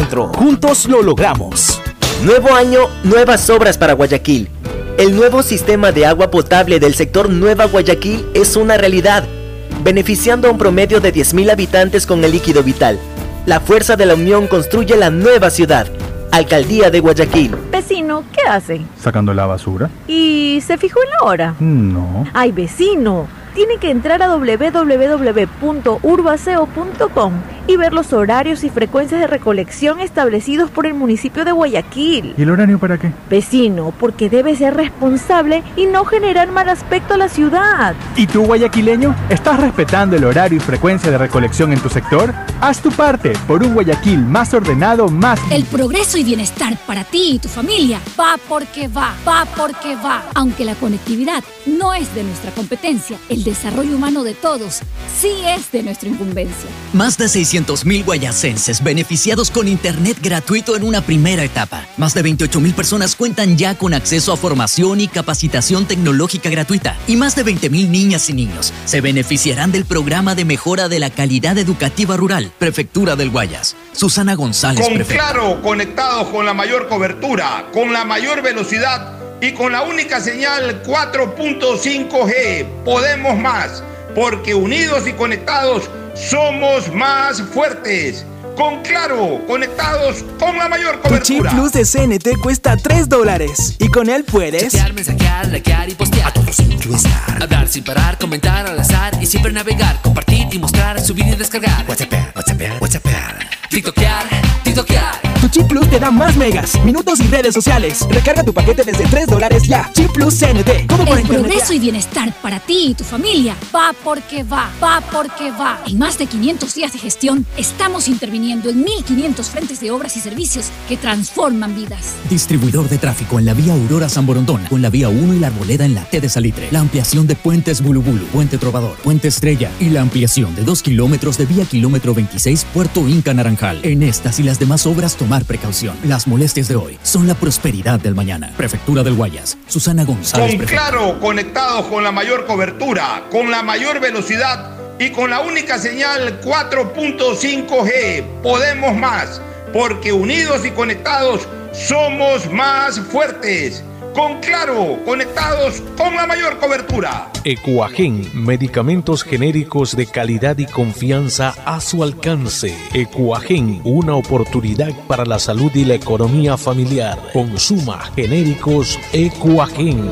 Juntos lo logramos. Nuevo año, nuevas obras para Guayaquil. El nuevo sistema de agua potable del sector Nueva Guayaquil es una realidad, beneficiando a un promedio de 10.000 habitantes con el líquido vital. La fuerza de la unión construye la nueva ciudad. Alcaldía de Guayaquil. Vecino, ¿qué hace? Sacando la basura. ¿Y se fijó en la hora? No. Ay, vecino, tiene que entrar a www.urbaceo.com y ver los horarios y frecuencias de recolección establecidos por el municipio de Guayaquil. ¿Y el horario para qué? Vecino, porque debe ser responsable y no generar mal aspecto a la ciudad. ¿Y tú, guayaquileño? ¿Estás respetando el horario y frecuencia de recolección en tu sector? Haz tu parte por un Guayaquil más ordenado, más... El progreso y bienestar para ti y tu familia va porque va, va porque va. Aunque la conectividad no es de nuestra competencia, el desarrollo humano de todos sí es de nuestra incumbencia. Más de 600 600.000 guayacenses beneficiados con internet gratuito en una primera etapa. Más de 28.000 personas cuentan ya con acceso a formación y capacitación tecnológica gratuita. Y más de 20.000 niñas y niños se beneficiarán del programa de mejora de la calidad educativa rural, Prefectura del Guayas. Susana González, Con prefecta. Claro, conectados con la mayor cobertura, con la mayor velocidad y con la única señal 4.5G. Podemos más, porque unidos y conectados somos más fuertes. Con Claro, conectados con la mayor Tu chip cobertura. plus de CNT cuesta 3 dólares y con él puedes Chatear, mensajear, likear y postear. A todos sin estar. Hablar sin parar, comentar al azar y siempre navegar, compartir y mostrar, subir y descargar. WhatsApp, WhatsApp, WhatsApp. TikTokear, TikTokear. Chip plus te da más megas, minutos y redes sociales. Recarga tu paquete desde 3 dólares ya. Chip plus CNT. Como por El internet. progreso y bienestar para ti y tu familia va porque va, va porque va. En más de 500 días de gestión, estamos interviniendo en 1.500 frentes de obras y servicios que transforman vidas. Distribuidor de tráfico en la vía Aurora San Borondón, con la vía 1 y la arboleda en la T de Salitre. La ampliación de puentes Bulubulu, Puente Trovador, Puente Estrella y la ampliación de 2 kilómetros de vía kilómetro 26 Puerto Inca Naranjal. En estas y las demás obras tomar precaución. Las molestias de hoy son la prosperidad del mañana. Prefectura del Guayas. Susana González. Con. Claro, conectados con la mayor cobertura, con la mayor velocidad y con la única señal 4.5G. Podemos más, porque unidos y conectados somos más fuertes. Con Claro, conectados con la mayor cobertura. Ecuagen, medicamentos genéricos de calidad y confianza a su alcance. Ecuagen, una oportunidad para la salud y la economía familiar. Consuma genéricos Ecuagen.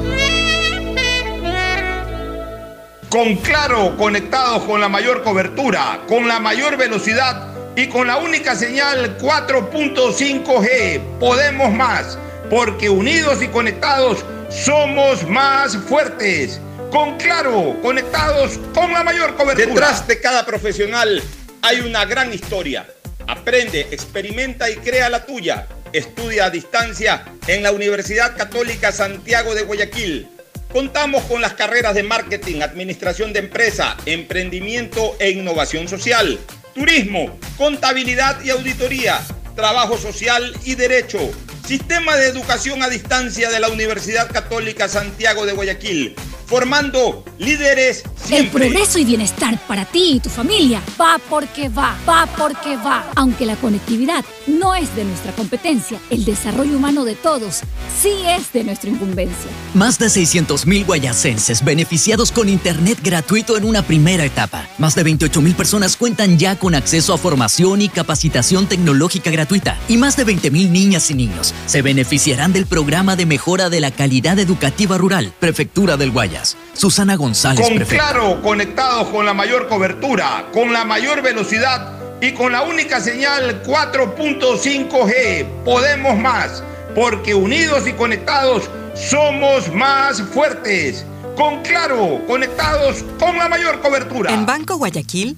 Con Claro, conectados con la mayor cobertura, con la mayor velocidad y con la única señal 4.5G. Podemos más, porque unidos y conectados somos más fuertes. Con Claro, conectados con la mayor cobertura. Detrás de cada profesional hay una gran historia. Aprende, experimenta y crea la tuya. Estudia a distancia en la Universidad Católica Santiago de Guayaquil. Contamos con las carreras de marketing, administración de empresa, emprendimiento e innovación social, turismo, contabilidad y auditoría, trabajo social y derecho. Sistema de educación a distancia de la Universidad Católica Santiago de Guayaquil, formando líderes El siempre. progreso y bienestar para ti y tu familia va porque va, va porque va. Aunque la conectividad no es de nuestra competencia, el desarrollo humano de todos sí es de nuestra incumbencia. Más de 600.000 guayacenses beneficiados con internet gratuito en una primera etapa. Más de 28.000 personas cuentan ya con acceso a formación y capacitación tecnológica gratuita. Y más de 20.000 niñas y niños se beneficiarán del programa de mejora de la calidad educativa rural, Prefectura del Guayas. Susana González, Con prefecta. Claro, conectados con la mayor cobertura, con la mayor velocidad y con la única señal 4.5G. Podemos más, porque unidos y conectados somos más fuertes. Con Claro, conectados con la mayor cobertura. En Banco Guayaquil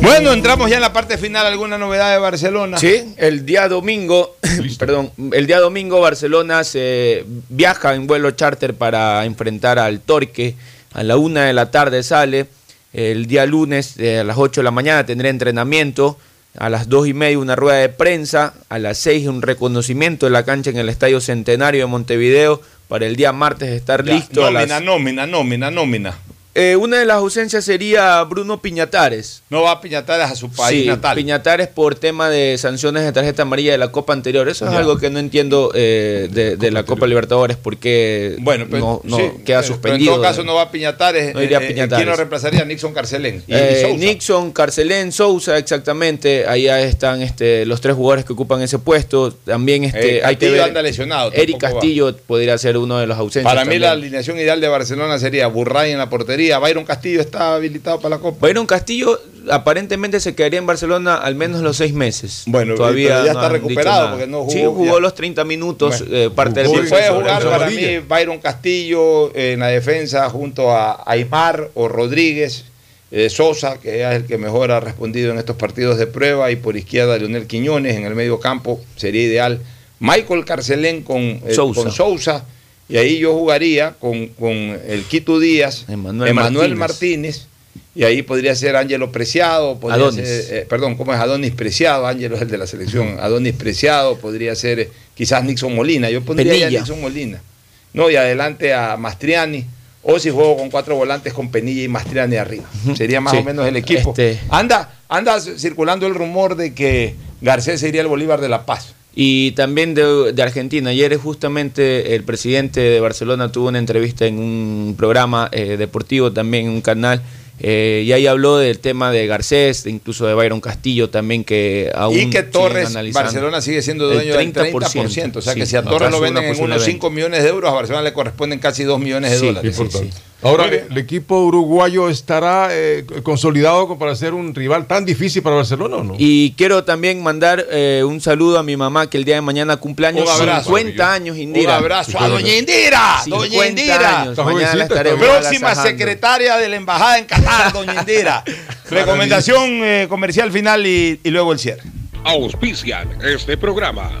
Bueno, entramos ya en la parte final. ¿Alguna novedad de Barcelona? Sí, el día domingo, perdón, el día domingo Barcelona se viaja en vuelo charter para enfrentar al Torque. A la una de la tarde sale. El día lunes eh, a las 8 de la mañana tendrá entrenamiento. A las dos y media una rueda de prensa. A las 6 un reconocimiento de la cancha en el Estadio Centenario de Montevideo. Para el día martes estar Ya, listo. a Nómina, las- nómina, nómina, nómina. Eh, una de las ausencias sería Bruno Piñatares. No va a Piñatares a su país Sí, natal. Piñatares por tema de sanciones de tarjeta amarilla de la Copa anterior. Eso es algo que no entiendo eh, de, de la Copa Libertadores porque Bueno, pues, no, no sí, queda pero- Pero en suspendido. todo caso no va Piñatares. No iría eh, eh, Piñatares. ¿Quién lo reemplazaría? Nixon Carcelén. Y, y Sousa. Nixon, Carcelén, Sousa, exactamente. Allá están este, los tres jugadores que ocupan ese puesto. También este, hay que ver. anda lesionado, Eric va. Castillo podría ser uno de los ausentes. Para mí la alineación ideal de Barcelona sería Burray en la portería. Byron Castillo está habilitado para la Copa. Byron Castillo aparentemente se quedaría en Barcelona al menos los seis meses. Bueno, todavía ya no está recuperado porque no jugó. Sí, jugó ya. los 30 minutos, Bueno, eh, parte del Si proceso. puede jugar para mí Byron Castillo en la defensa junto a Aymar o Rodríguez, eh, Sosa, que es el que mejor ha respondido en estos partidos de prueba, y por izquierda Leonel Quiñones en el medio campo, sería ideal. Michael Carcelén con, eh, Sousa. con Sousa, y ahí yo jugaría con, con el Quito Díaz, Emmanuel Emanuel Martínez. Martínez. y ahí podría ser Ángelo Preciado, podría Adonis. ser, eh, perdón, ¿cómo es Adonis Preciado? Ángelo es el de la selección, Adonis Preciado, podría ser eh, quizás Nixon Molina, yo pondría ahí a. Nixon Molina. No, y adelante a Mastriani. O si juego con cuatro volantes con Penilla y Mastriani arriba. Sería más Sí. o menos el equipo. Este- Anda, anda circulando el rumor de que Garcés sería el Bolívar de La Paz. Y también de, de Argentina. Ayer justamente el presidente de Barcelona tuvo una entrevista en un programa eh, deportivo, también en un canal, eh, y ahí habló del tema de Garcés, incluso de Byron Castillo también, que aún y que Torres. Barcelona sigue siendo dueño del 30%. O sea que sí, si a Torres lo venden en unos venta. 5 millones de euros, a Barcelona le corresponden casi 2 millones de Sí, dólares. importante. Ahora. ¿el equipo uruguayo estará eh, consolidado para ser un rival tan difícil para Barcelona o no? Y quiero también mandar eh, un saludo a mi mamá que el día de mañana cumpleaños Un abrazo. 50 años Indira. Un abrazo a doña Indira. Doña 50 Indira. años. Mañana la estaremos Próxima secretaria de la embajada en Qatar, doña Indira. Recomendación eh, comercial final y, y luego el cierre. Auspician este programa.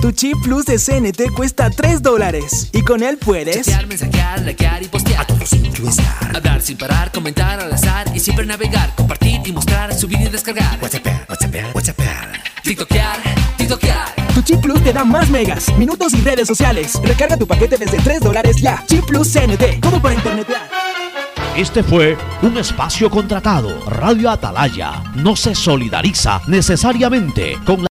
Tu chip plus de CNT cuesta 3 dólares y con él puedes Chatear, mensajear, likear y postear. A todos influenciar. A dar sin parar, comentar al azar y siempre navegar, compartir y mostrar, subir y descargar. WhatsApp, WhatsApp, WhatsApp. TikTokear, TikTokear. Tu chip plus te da más megas, minutos y redes sociales. Recarga tu paquete desde 3 dólares ya. Chip plus CNT, como para internetear. Este fue un espacio contratado. Radio Atalaya no se solidariza necesariamente con la